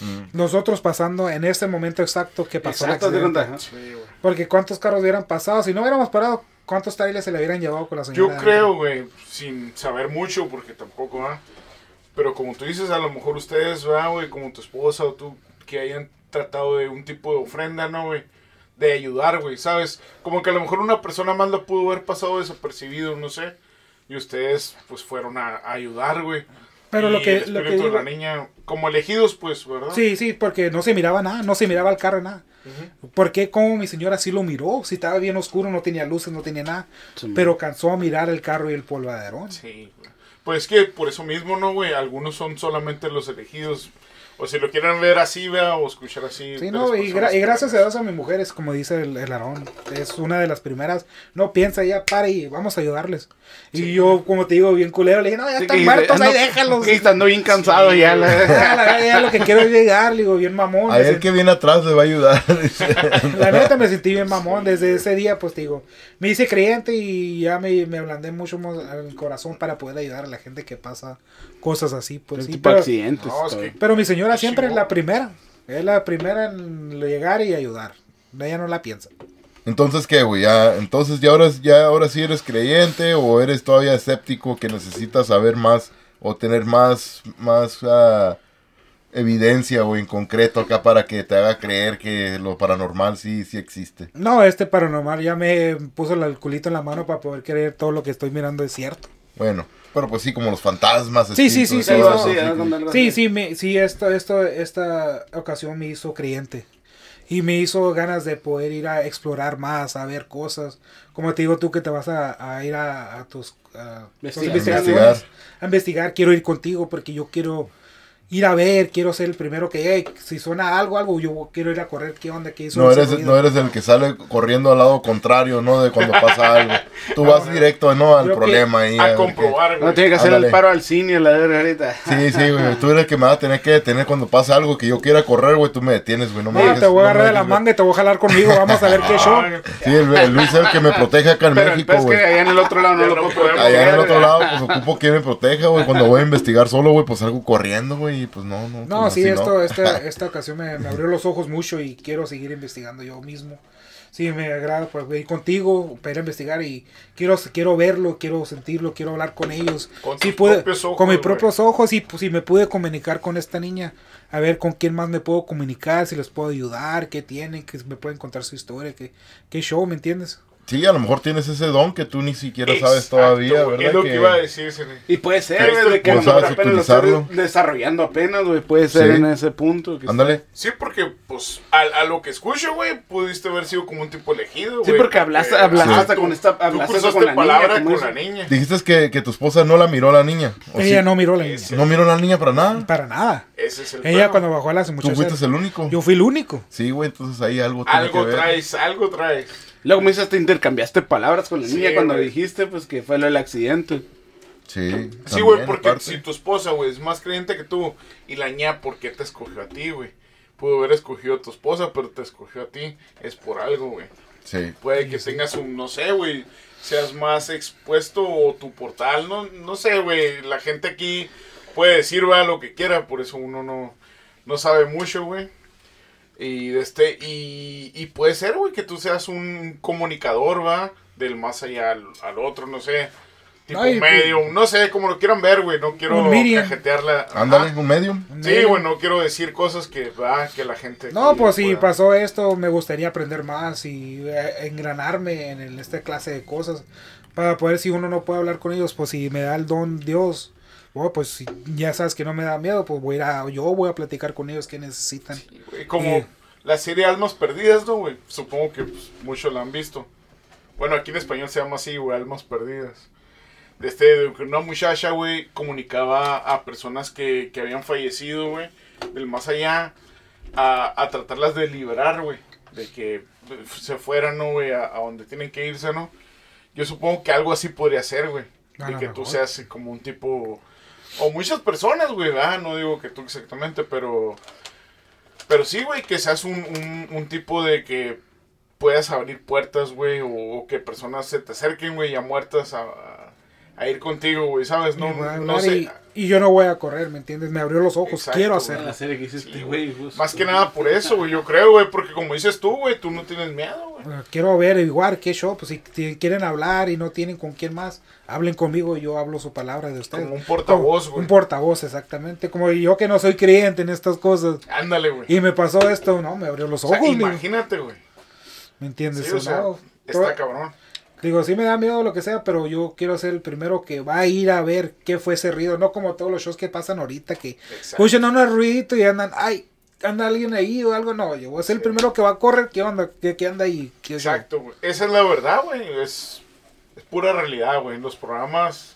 Mm. Nosotros pasando en ese momento exacto que pasó Exacto, el te accidente. Sí, güey. Porque cuántos carros hubieran pasado, si no hubiéramos parado, cuántos trailers se le hubieran llevado con la señora. Yo creo, güey, sin saber mucho, porque tampoco, ¿ah? Pero como tú dices, a lo mejor ustedes, ¿verdad, güey? Como tu esposa o tú, que hayan tratado de un tipo de ofrenda, ¿no, güey? De ayudar, güey, ¿sabes? Como que a lo mejor una persona más la pudo haber pasado desapercibido, no sé. Y ustedes, pues, fueron a, a ayudar, güey. Pero y lo que, el lo que de digo- la niña, como elegidos, pues, ¿verdad? Sí, sí, porque no se miraba nada, no se miraba el carro, nada. ¿Por qué? Como mi señora sí lo miró? Si estaba bien oscuro, no tenía luces, no tenía nada. Sí, pero alcanzó a mirar el carro y el polvaderón. Sí, güey. Pues es que por eso mismo, ¿no, güey? Algunos son solamente los elegidos. O si lo quieren ver así, vea, o escuchar así. Sí, no, y, gra- y gracias a Dios a mi mujer, es como dice el, el Aarón, es una de las primeras. No piensa, ya para y vamos a ayudarles. Y yo, como te digo, bien culero, le dije, no, ya Sí, están muertos, ahí déjalos. que estando bien cansado Sí, ya. La... Ya, la verdad, ya lo que quiero es llegar, le digo, bien mamón. A sent- que viene atrás le va a ayudar. La neta me sentí bien mamón desde ese día, pues te digo, me hice creyente y ya me, me ablandé mucho más el corazón para poder ayudar a la gente que pasa cosas así, pues sí. tipo Pero, accidentes. No, es todo. que- pero mi señora siempre es la primera, es la primera en llegar y ayudar. Ella no la piensa. Entonces, ¿qué, güey? Ya, entonces, ya ahora, ya ahora sí eres creyente o eres todavía escéptico que necesitas saber más o tener más, más ah, evidencia o en concreto acá para que te haga creer que lo paranormal sí, sí existe. No, este paranormal ya me puso el culito en la mano para poder creer todo lo que estoy mirando es cierto. Bueno, pero pues sí, como los fantasmas. Sí, sí, sí, sí, no, sí, sí, algo sí. me, sí, esto, esto, esta ocasión me hizo creyente. Y me hizo ganas de poder ir a explorar más, a ver cosas. Como te digo tú que te vas a, a ir a, a tus a Investigar. a investigar. Quiero ir contigo porque yo quiero ir a ver, quiero ser el primero que, hey, si suena algo, algo, yo quiero ir a correr, ¿qué onda? ¿Qué hizo No eres, ruido? no eres el que sale corriendo al lado contrario, ¿no? De cuando pasa algo. Tú vas directo, ¿no? Al que problema ahí. A qué- comprobar, No güey. tiene que hacer Ándale. el paro al cine a la verga ahorita. Sí, sí, güey. Tú eres el que me va a tener que detener cuando pasa algo que yo quiera correr, güey. Tú me detienes, güey. No me No, dejes- te voy a no agarrar de la manga y te voy a jalar conmigo. Vamos a ver qué show. Ay, Sí, el, el Luis es el que me protege acá en Pero México, pez que güey. allá en el otro lado no lo no puedo Allá en el otro güey. lado, pues ocupo que me proteja, güey. Cuando voy a investigar solo, güey, pues salgo corriendo, güey. Y pues no, no. No, pues, sí, esto, esta, esta ocasión me, me abrió los ojos mucho y quiero seguir investigando yo mismo. Sí, me agrada pues, ir contigo para ir a investigar y quiero, quiero verlo, quiero sentirlo, quiero hablar con ellos. Con Sí tus pude- propios ojos, con mis propios ojos y pues, si me pude comunicar con esta niña, a ver con quién más me puedo comunicar, si les puedo ayudar, qué tienen, que me pueden contar su historia, qué, qué show, ¿me entiendes? Sí, a lo mejor tienes ese don que tú ni siquiera sabes Exacto, todavía. ¿verdad? Es lo que, iba a decir. Y puede ser, güey, de que a lo mejor sabes apenas lo estás utilizarlo. desarrollando apenas, güey. Puede ser Sí. en ese punto. que Ándale. Sí, porque, pues, a, a lo que escucho, güey, pudiste haber sido como un tipo elegido, Sí, güey. porque hablaste- hablaste hasta tú- con esta- tú hablaste con la niña, palabra como con la niña. Dijiste que, que tu esposa no la miró a la niña. ¿o Ella sí? no miró la Ese- No miró a la niña para nada. para nada. Ese es el Ella cuando bajó a las Tú muchachas, fuiste el único. yo fui el único. Sí, güey, entonces ahí algo Algo traes, algo traes. Luego me dices, te intercambiaste palabras con la Sí, niña cuando güey. dijiste, pues, que fue lo del accidente. Sí. Sí, güey, porque aparte. si tu esposa, güey, es más creyente que tú y la ña, ¿por qué te escogió a ti, güey? Pudo haber escogido a tu esposa, pero te escogió a ti. Es por algo, güey. Sí. Puede que tengas un, no sé, güey, seas más expuesto o tu portal, no, no sé, güey. La gente aquí puede decir, va, lo que quiera, por eso uno no, no sabe mucho, güey. Y, de este, y, y puede ser, güey, que tú seas un comunicador, va, del más allá al, al otro, no sé. Tipo Ay, medio, no sé, como lo quieran ver, güey. No quiero medium. cajetearla. Ándale, un medium. Sí, güey, no quiero decir cosas que, va, que la gente... No, pues si pueda- pasó esto, me gustaría aprender más y eh, engranarme en esta clase de cosas para poder, si uno no puede hablar con ellos, pues si me da el don Dios, bueno, pues si ya sabes que no me da miedo, pues voy a ir a, yo voy a platicar con ellos que necesitan. Güey, Como Sí. la serie Almas Perdidas, ¿no, güey? Supongo que pues, muchos la han visto. Bueno, aquí en español se llama así, güey, Almas Perdidas. De este, una muchacha, güey, comunicaba a personas que, que habían fallecido, güey, del más allá, a, a tratarlas de liberar, güey. De que eh, se fueran, ¿no, güey? A, a donde tienen que irse, ¿no? Yo supongo que algo así podría ser, güey. A De que tú mejor. seas como un tipo... O muchas personas, güey, ¿verdad? No digo que tú exactamente, pero... Pero sí, güey, que seas un, un, un tipo de que puedas abrir puertas, güey, o, que personas se te acerquen, güey, ya muertas a, a ir contigo, güey, ¿sabes? No, no sé. y, y yo no voy a correr, ¿me entiendes? Me abrió los ojos, Exacto, quiero hacerlo. que Sí, güey. justo. Más que nada por eso, güey, yo creo, güey, porque como dices tú, güey, tú no tienes miedo, güey. Quiero ver igual qué show, pues si quieren hablar y no tienen con quién más, hablen conmigo y yo hablo su palabra de ustedes. Como un portavoz, güey. Un portavoz, exactamente. Como yo que no soy creyente en estas cosas. Ándale, güey. Y me pasó esto, no, me abrió los O ojos. sea, digo. imagínate, güey. ¿Me entiendes? Sí, o sea, está cabrón. Digo, sí me da miedo lo que sea, pero yo quiero ser el primero que va a ir a ver qué fue ese ruido, no como todos los shows que pasan ahorita que escuchan un ruidito y andan, ay, anda alguien ahí o algo, no, yo voy a ser el primero que va a correr, ¿qué onda? ¿Qué, qué anda ahí? ¿Qué es Exacto, güey. Esa es la verdad, güey. Es, es pura realidad, güey. Los programas.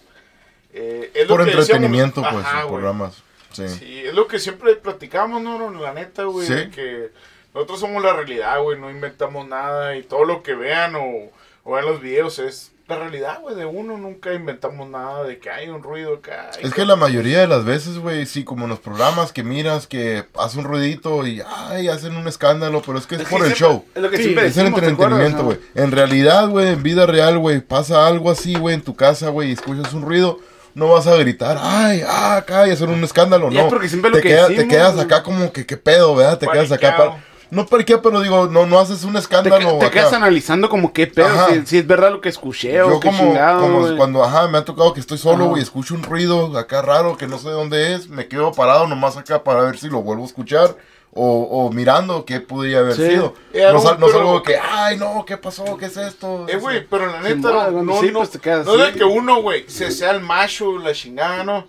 eh, es lo Por que decíamos- entretenimiento, pues, Ajá, los güey. programas. Sí. Sí, es lo que siempre platicamos, ¿no? no, La neta, güey. Sí. de Que nosotros somos la realidad, güey. No inventamos nada. Y todo lo que vean o, o vean los videos es la realidad, güey. De uno nunca inventamos nada de que hay un ruido acá. Es que la mayoría de las veces, güey, sí, como en los programas que miras que hace un ruidito y ay, hacen un escándalo, pero es que es, Es por que el siempre- show. Es lo que Sí, siempre Es el decimos, ¿te entretenimiento, no? güey. En realidad, güey, en vida real, güey, pasa algo así, güey, en tu casa, güey, y escuchas un ruido, no vas a gritar, ay, ah, acá, y hacer un escándalo, Y es no. porque siempre lo te, que queda- te decimos, quedas güey. acá como que, qué pedo, ¿verdad? Te quedas acá. No paniquea, pero digo, no, no haces un Te, escándalo. te acá. quedas analizando como qué pedo, si, si es verdad lo que escuché Yo o qué como, chingado, como cuando, ajá, me ha tocado que estoy solo, Ajá. güey, escucho un ruido acá raro que no sé dónde es, me quedo parado nomás acá para ver si lo vuelvo a escuchar o, o mirando qué podría haber Sí. sido. Eh, no, sal- no pero- salgo de que, ay, no, ¿qué pasó? ¿Qué es esto? Eh, güey, pero la neta, no, no, no, sí, no, pues te quedas no es así. de que uno, güey, se sea el macho, la chingada, ¿no?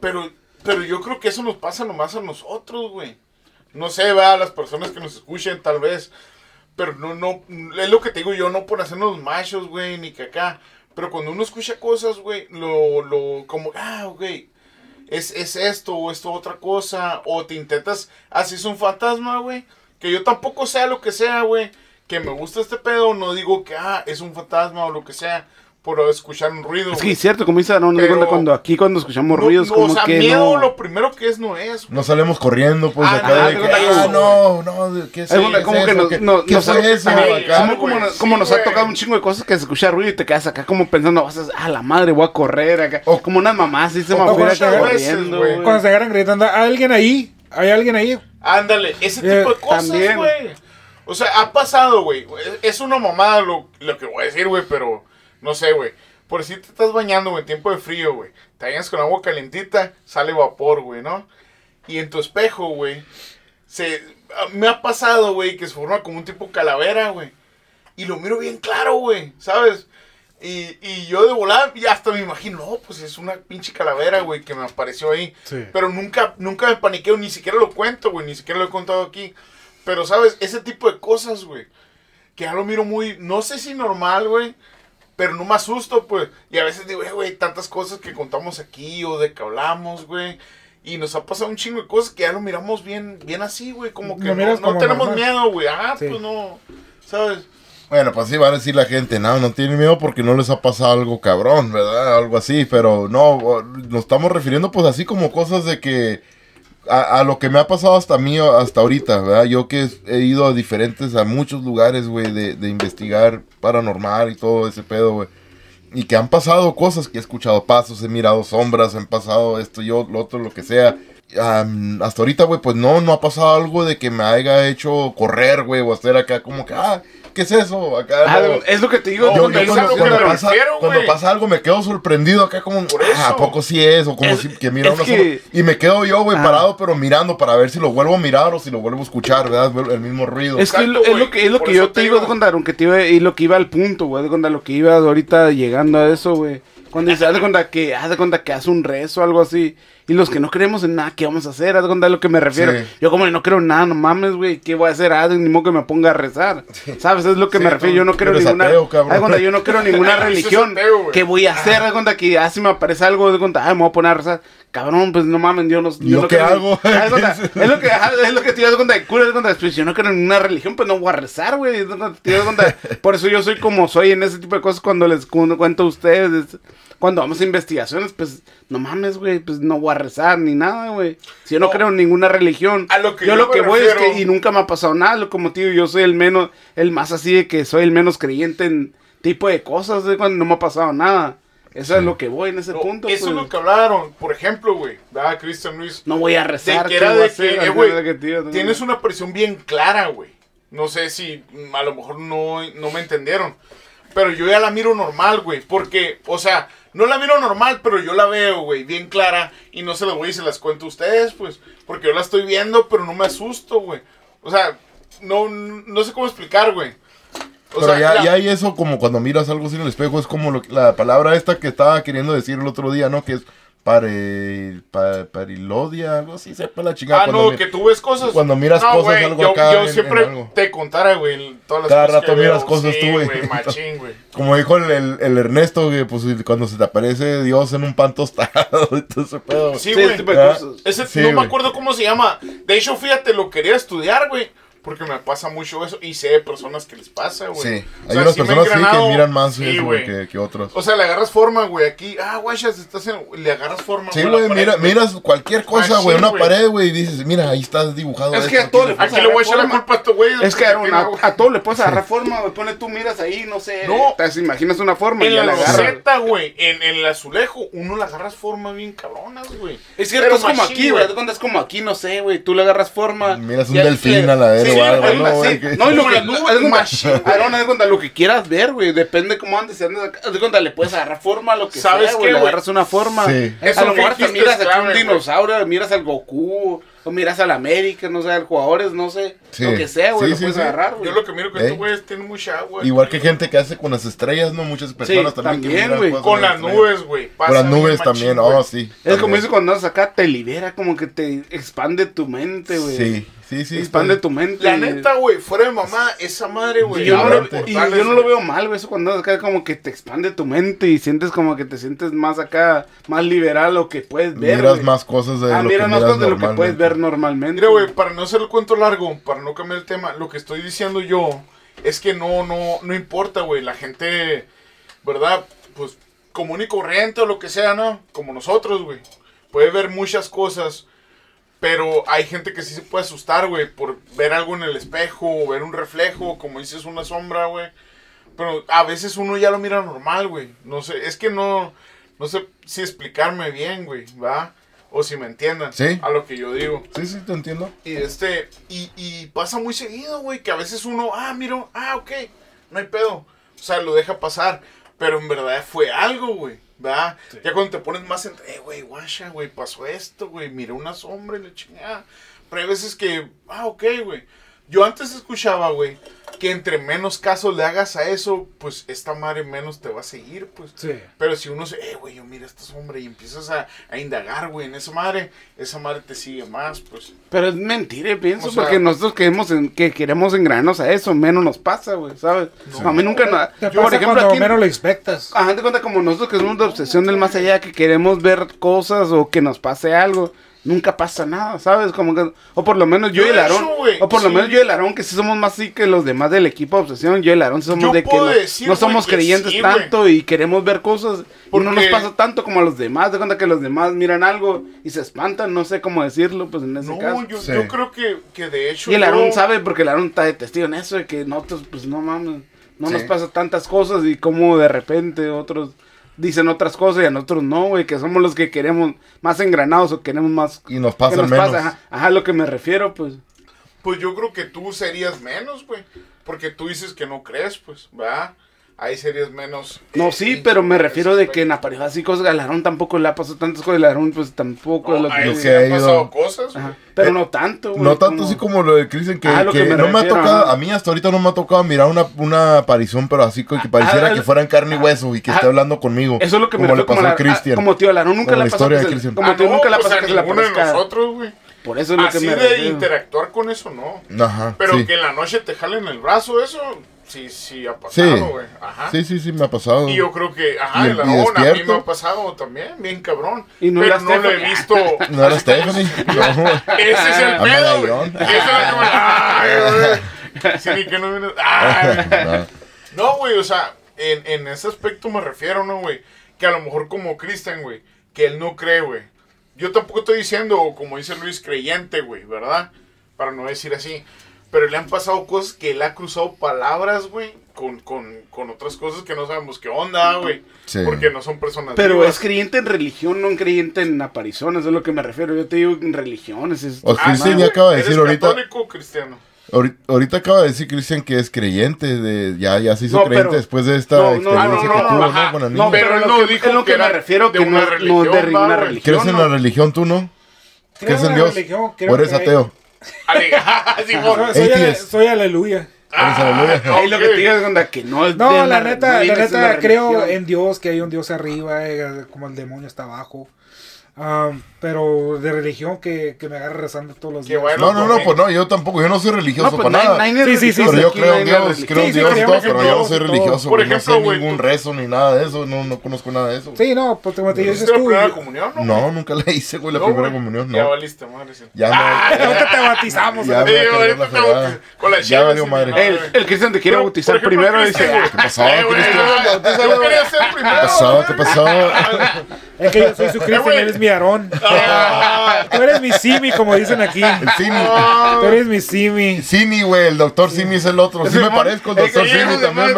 Pero, pero yo creo que eso nos pasa nomás a nosotros, güey. No sé, va, las personas que nos escuchen, tal vez. Pero no, no, es lo que te digo yo, no por hacernos machos, güey, ni que acá. Pero cuando uno escucha cosas, güey, lo, lo, como, ah, güey, es, es esto o esto otra cosa. O te intentas, así es un fantasma, güey. Que yo tampoco sea lo que sea, güey. Que me gusta este pedo, no digo que, ah, es un fantasma o lo que sea. Por escuchar un ruido. Es que es cierto, como dice Pero- cuenta cuando aquí cuando escuchamos No, ruidos no, como o sea, que miedo, no... lo primero que es no es, güey. No salimos corriendo, pues, Ah, acá no, de no, que, no, ah, no, no, no, ¿qué es, qué como es que eso? nos- ¿Qué, no- qué nos fue ha- eso? Ay, acá? Como, nos- como sí, nos ha tocado un chingo de cosas que se escucha ruido y te quedas acá como pensando, vas a, ah, la madre, voy a correr acá. O- como unas mamás, y se me como fuera muchas acá veces, corriendo, güey. güey. Cuando se agarran gritando, ¿hay alguien ahí? ¿Hay alguien ahí? Ándale, ese Eh, tipo de cosas, también. güey. O sea, ha pasado, güey. Es una mamada lo, lo que voy a decir, güey, pero no sé, güey. Por si te estás bañando, güey, en tiempo de frío, güey. Te bañas con agua calentita, sale vapor, güey, ¿no? Y en tu espejo, güey, se... Me ha pasado, güey, que se forma como un tipo calavera, güey. Y lo miro bien claro, güey, ¿sabes? Y, y yo de volar, y hasta me imagino, no, pues es una pinche calavera, güey, que me apareció ahí. Sí. Pero nunca, nunca me paniqueo, ni siquiera lo cuento, güey, ni siquiera lo he contado aquí. Pero, ¿sabes? Ese tipo de cosas, güey, que ya lo miro muy, no sé si normal, güey, pero no me asusto, pues. Y a veces digo, "Eh, güey, tantas cosas que contamos aquí o de que hablamos, güey. Y nos ha pasado un chingo de cosas que ya lo miramos bien, bien así, güey, como que Lo no, no como tenemos normal. miedo, güey. Ah, Sí. pues no, ¿sabes? Bueno, pues sí, va a decir la gente, no, no tiene miedo porque no les ha pasado algo cabrón, ¿verdad? Algo así, pero no, nos estamos refiriendo pues así como cosas de que a, a lo que me ha pasado hasta mí, hasta ahorita, ¿verdad? Yo que he ido a diferentes, a muchos lugares, güey, de, de investigar paranormal y todo ese pedo, güey. Y que han pasado cosas, que he escuchado pasos, he mirado sombras, han pasado esto, yo, lo otro, lo que sea. Am, hasta ahorita, güey, pues no, no ha pasado algo de que me haya hecho correr, güey, o hacer acá como que, ah, ¿qué es eso? Acá, Ah, no. es lo que te digo. No, Yo, cuando yo cuando, me pasa, refiero, cuando pasa algo me quedo sorprendido acá como, ah. ¿a poco sí es? O como Es- si que mira una que-. Y me quedo yo, güey, Ah. parado, pero mirando para ver si lo vuelvo a mirar o si lo vuelvo a escuchar, ¿verdad? El mismo ruido. Es que es lo, Exacto, es lo güey. que, es lo que yo te digo, digo. de contar, aunque te iba, y lo que iba al punto, güey, de contar lo que iba ahorita llegando a eso, güey. Cuando dice, haz de cuenta que, haz de cuenta que hace un rezo o algo así. Y los que no creemos en nada, ¿qué vamos a hacer? Haz de cuenta de lo que me refiero. Sí. Yo como no creo en nada, no mames, güey, ¿qué voy a hacer? Haz de ni modo que me ponga a rezar. ¿Sabes? Es lo que Sí, me refiero. Yo no creo ninguna. ateo, haz de cuenta, yo no creo ninguna religión. ateo. ¿Qué voy a hacer? Haz de cuenta que así me aparece algo, haz de cuenta, ay, me voy a poner a rezar. Cabrón, pues no mames, yo no. ¿Yo no qué hago? De es lo que, es lo que te das cuenta de cura, de cuenta, pues, si yo no creo en una religión, pues no voy a rezar, güey. Por eso yo soy como soy en ese tipo de cosas cuando les cu- cuento a ustedes. Cuando vamos a investigaciones, pues no mames, güey, pues no voy a rezar ni nada, güey. Si yo no, No. creo en ninguna religión, A lo que yo yo lo que voy es que, y nunca me ha pasado nada, como tío, yo soy el menos, el más así de que soy el menos creyente en tipo de cosas, de cuando no me ha pasado nada. Eso es lo que voy en ese No, punto. eso pues. es lo que hablaron. Por ejemplo, güey, ¿verdad? Cristian Luis. No voy a rezar. de que era ¿qué voy a de que, hacer? eh, de que, tío, tienes una presión bien clara, güey. No sé si mm, a lo mejor no, no me entendieron. Pero yo ya la miro normal, güey. Porque, o sea, no la miro normal, pero yo la veo, güey, bien clara. Y no se las voy y se las cuento a ustedes, pues. Porque yo la estoy viendo, pero no me asusto, güey. O sea, no, no sé cómo explicar, güey. O Pero sea, ya, la- ya hay eso como cuando miras algo así en el espejo, es como lo- la palabra esta que estaba queriendo decir el otro día, ¿no? Que es pare, pa- parilodia, algo así, sepa la chingada. Ah, cuando no, mi- que tú ves cosas. cuando miras cosas, algo yo, acá Yo en- en siempre algo. te contara, güey, todas las Cada cosas rato que miras veo. cosas sí, tú, güey. güey. Machín, güey. Como dijo el, el- el Ernesto, que pues cuando se te aparece Dios en un pan tostado y todo ese pedo. Sí, Sí, güey. ese tipo de Ah. cosas. Ese, Sí, no me acuerdo cómo se llama. De hecho, fíjate, lo quería estudiar, güey. Porque me pasa mucho eso. Y sé de personas que les pasa, güey. Sí, O hay sea, unas sí personas sí que miran más Sí, eso güey. que, que otros. O sea, le agarras forma, güey. Aquí, ah, guachas, estás en. Le agarras forma. Sí, güey, pared, mira, miras cualquier cosa, güey, una güey. pared, güey, y dices, mira, ahí está dibujado. Es esto, que a todo le- pasa. Aquí le voy a echar la Forma. culpa a güeyes. Es que tiene a, todo le puedes agarrar forma, güey. Pone tú miras ahí, no sé. No. Te imaginas una forma y En ya la la agarras. roseta, güey, en, en el azulejo, uno le agarras forma bien cabronas, güey. Es cierto, es como aquí, güey. Es como aquí, no sé, güey. Tú le agarras forma. Miras un delfín a la vez Sí, algo, ¿no, güey? Que- No, y lo que las nubes, haz de cuenta, haz de cuenta, lo que quieras ver, güey. Depende cómo andes. Si andas acá, haz de cuenta, le puedes agarrar forma a lo que ¿Sabes sea, qué, güey. Le güey? agarras una forma. Sí. Eso A lo que mejor te dijiste miras es clave, un güey. dinosaurio, miras al Goku, o miras al América, no sé, al jugadores, no sé. Sí. Lo que sea, güey, Sí, lo sí, puedes sí. agarrar, güey. Yo lo que miro que Ey. estos güeyes tienen mucha agua. Igual que gente que hace con las estrellas, ¿no? Muchas personas también. que también, miran güey. cosas Con las estrellas. nubes, güey. Con las nubes también, oh, sí. Es como dice cuando andas acá, te libera, como que te expande tu mente, güey. Sí, sí, sí. Expande tu mente. La neta, güey, fuera de mamá, esa madre, güey. Y yo, no y yo no lo veo mal, güey. Eso cuando acá, como que te expande tu mente y sientes como que te sientes más acá, más liberal lo que puedes ver. Miras más cosas de Ah, lo miras que más cosas de lo que puedes ver normalmente. Mira, güey, para no hacer el cuento largo, para no cambiar el tema, lo que estoy diciendo yo es que no, no, no importa, güey. La gente, ¿verdad? Pues común y corriente o lo que sea, ¿no? Como nosotros, güey. Puede ver muchas cosas, pero hay gente que sí se puede asustar, güey, por ver algo en el espejo o ver un reflejo, como dices, una sombra, güey. Pero a veces uno ya lo mira normal, güey. No sé, es que no, no sé si explicarme bien, güey, ¿va? O si me entiendan Sí. a lo que yo digo. Sí, sí, te entiendo. Y este, y, y pasa muy seguido, güey, que a veces uno, ah, miro, ah, ok, no hay pedo. O sea, lo deja pasar. Pero en verdad fue algo, güey. ¿Verdad? Ya cuando te pones más en, eh, güey, guacha, güey, pasó esto, güey, miré una sombra y le chingada. Pero hay veces que, ah, ok, güey. Yo antes escuchaba, güey, que entre menos casos le hagas a eso, pues esta madre menos te va a seguir, pues. Sí. Pero si uno se, eh, güey, yo mira esta sombra y empiezas a, a indagar, güey, en esa madre, esa madre te sigue más, pues. Pero es mentira, pienso, O sea- porque nosotros queremos en- que queremos engranarnos a eso, menos nos pasa, güey, ¿sabes? A mí nunca nada. Te Por pasa ejemplo, cuando aquí, menos lo expectas. ajá, te cuenta como nosotros que somos de obsesión del más allá, que queremos ver cosas o que nos pase algo. Nunca pasa nada, ¿sabes? Como que, o por lo menos yo y el Aarón, o por lo menos yo y el Aarón, que sí somos más así que los demás del equipo de obsesión, yo y el Aarón sí somos Yo de que no, decir, no güey, somos creyentes sí, tanto y queremos ver cosas y no nos Porque- pasa tanto como a los demás, de cuenta que los demás miran algo y se espantan, no sé cómo decirlo, pues en ese No, caso. yo, Sí. yo creo que, que de hecho. Y el yo- Aarón sabe, porque el Aarón está de testigo en eso, de que nosotros, pues no mames, no Sí. nos pasa tantas cosas y como de repente otros dicen otras cosas y a nosotros no, güey, que somos los que queremos más engranados o queremos más... Y nos que pasa nos menos. pasa, ajá, ajá, a lo que me refiero, pues. Pues yo creo que tú serías menos, güey. Porque tú dices que no crees, pues, ¿verdad? Ahí serías menos. No, sí, pero me refiero de que en la pareja así cosas, al Aarón tampoco le ha pasado tantas cosas, el Aarón pues tampoco es No, lo que... él Lo sí que le ha pasado cosas, Ajá, güey. pero Eh, no tanto, güey. No tanto como- así como lo de Cristian, que, Ah, que que me no me ha refiero, tocado, ajá. a mí hasta ahorita no me ha tocado mirar una, una aparición, pero así que pareciera ah, que fuera en carne y hueso y que ah, esté hablando conmigo. Eso es lo que me como le refiero pasó a como, la- Cristian. ah, como tío Aarón nunca le la ha pasado que Cristian. como Ah, tío no, nunca le ha pues pasado a que ninguno de nosotros, güey. Por eso es lo que Así me de refiero. interactuar con eso, no. Ajá, Pero sí. que en la noche te jalen el brazo, eso sí, sí ha Sí. pasado, güey. Ajá. Sí, sí, sí, me ha pasado. Y yo creo que, ajá, Y- el y Aarón a mí me ha pasado también, bien cabrón. Y no pero no lo he visto. No era Stephanie. No. Ese es el pedo, güey. Lairón. Esa es la que me- Ay, güey. Sí, ni que no viene- Ay. No. No, güey, o sea, en, en ese aspecto me refiero, ¿no, güey? Que a lo mejor como Cristian, güey, que él no cree, güey. Yo tampoco estoy diciendo, como dice Luis, creyente, güey, ¿verdad? Para no decir así. Pero le han pasado cosas que él ha cruzado palabras, güey, con, con, con otras cosas que no sabemos qué onda, güey. Sí. Porque no son personas Pero vivas. es creyente en religión, no en creyente en apariciones, es lo que me refiero. Yo te digo en religiones. Es, O Ah, ya acaba de ¿Eres decir ahorita, católico o cristiano? ahori- ahorita acaba de decir Cristian que es creyente, de, ya, ya se hizo No, creyente pero- después de esta no, no, experiencia no, no, que no, tuvo, ajá. ¿no? Con la no, niña. pero él no dijo es lo que, que me refiero, que una no, no religión, de güey. religión. ¿Crees en no. la religión tú, no? Creo ¿Crees en la Dios? religión, ¿O eres ateo? Simón. Soy, aleluya. Ah, Ahí lo que te digo es onda, que no es No, de la neta, no la neta creo religión. en Dios, que hay un Dios arriba, eh, como el demonio está abajo. Ah, pero de religión que, que me agarre rezando todos los días. bueno. No, no, no, pues no, yo tampoco, yo no soy religioso No, pues para nada. nadie es Sí, sí, sí, Pero yo aquí, creo en Dios, creo en Sí, sí, Dios y todo, pero yo no soy religioso, Por güey, no ejemplo, sé ningún tú- rezo ni nada de eso, no, no conozco nada de eso. Sí, no, pues como te dices ¿Hiciste la tú. primera yo- comunión, no? No, nunca la hice, güey, la No, primera comunión, Ya no. valiste, madre. sí. Ya Ahorita te bautizamos. Ya ¿no? me va a Sí, cargar ahorita la te fregada. bautiz- con la Ya chela, valió sí, madre. El, güey. el Cristian te quiere bautizar ejemplo, primero y dice, ah, ¿Qué pasó, güey, Cristian? yo- Yo ¿Qué pasó? ¿Qué pasó? Es que yo soy su Cristian, eres mi Aarón. Tú eres mi Simi, como dicen aquí. El Simi. Tú eres mi Simi. Simi, güey, el doctor Simi es el otro. Sí me parezco al el doctor Simi también,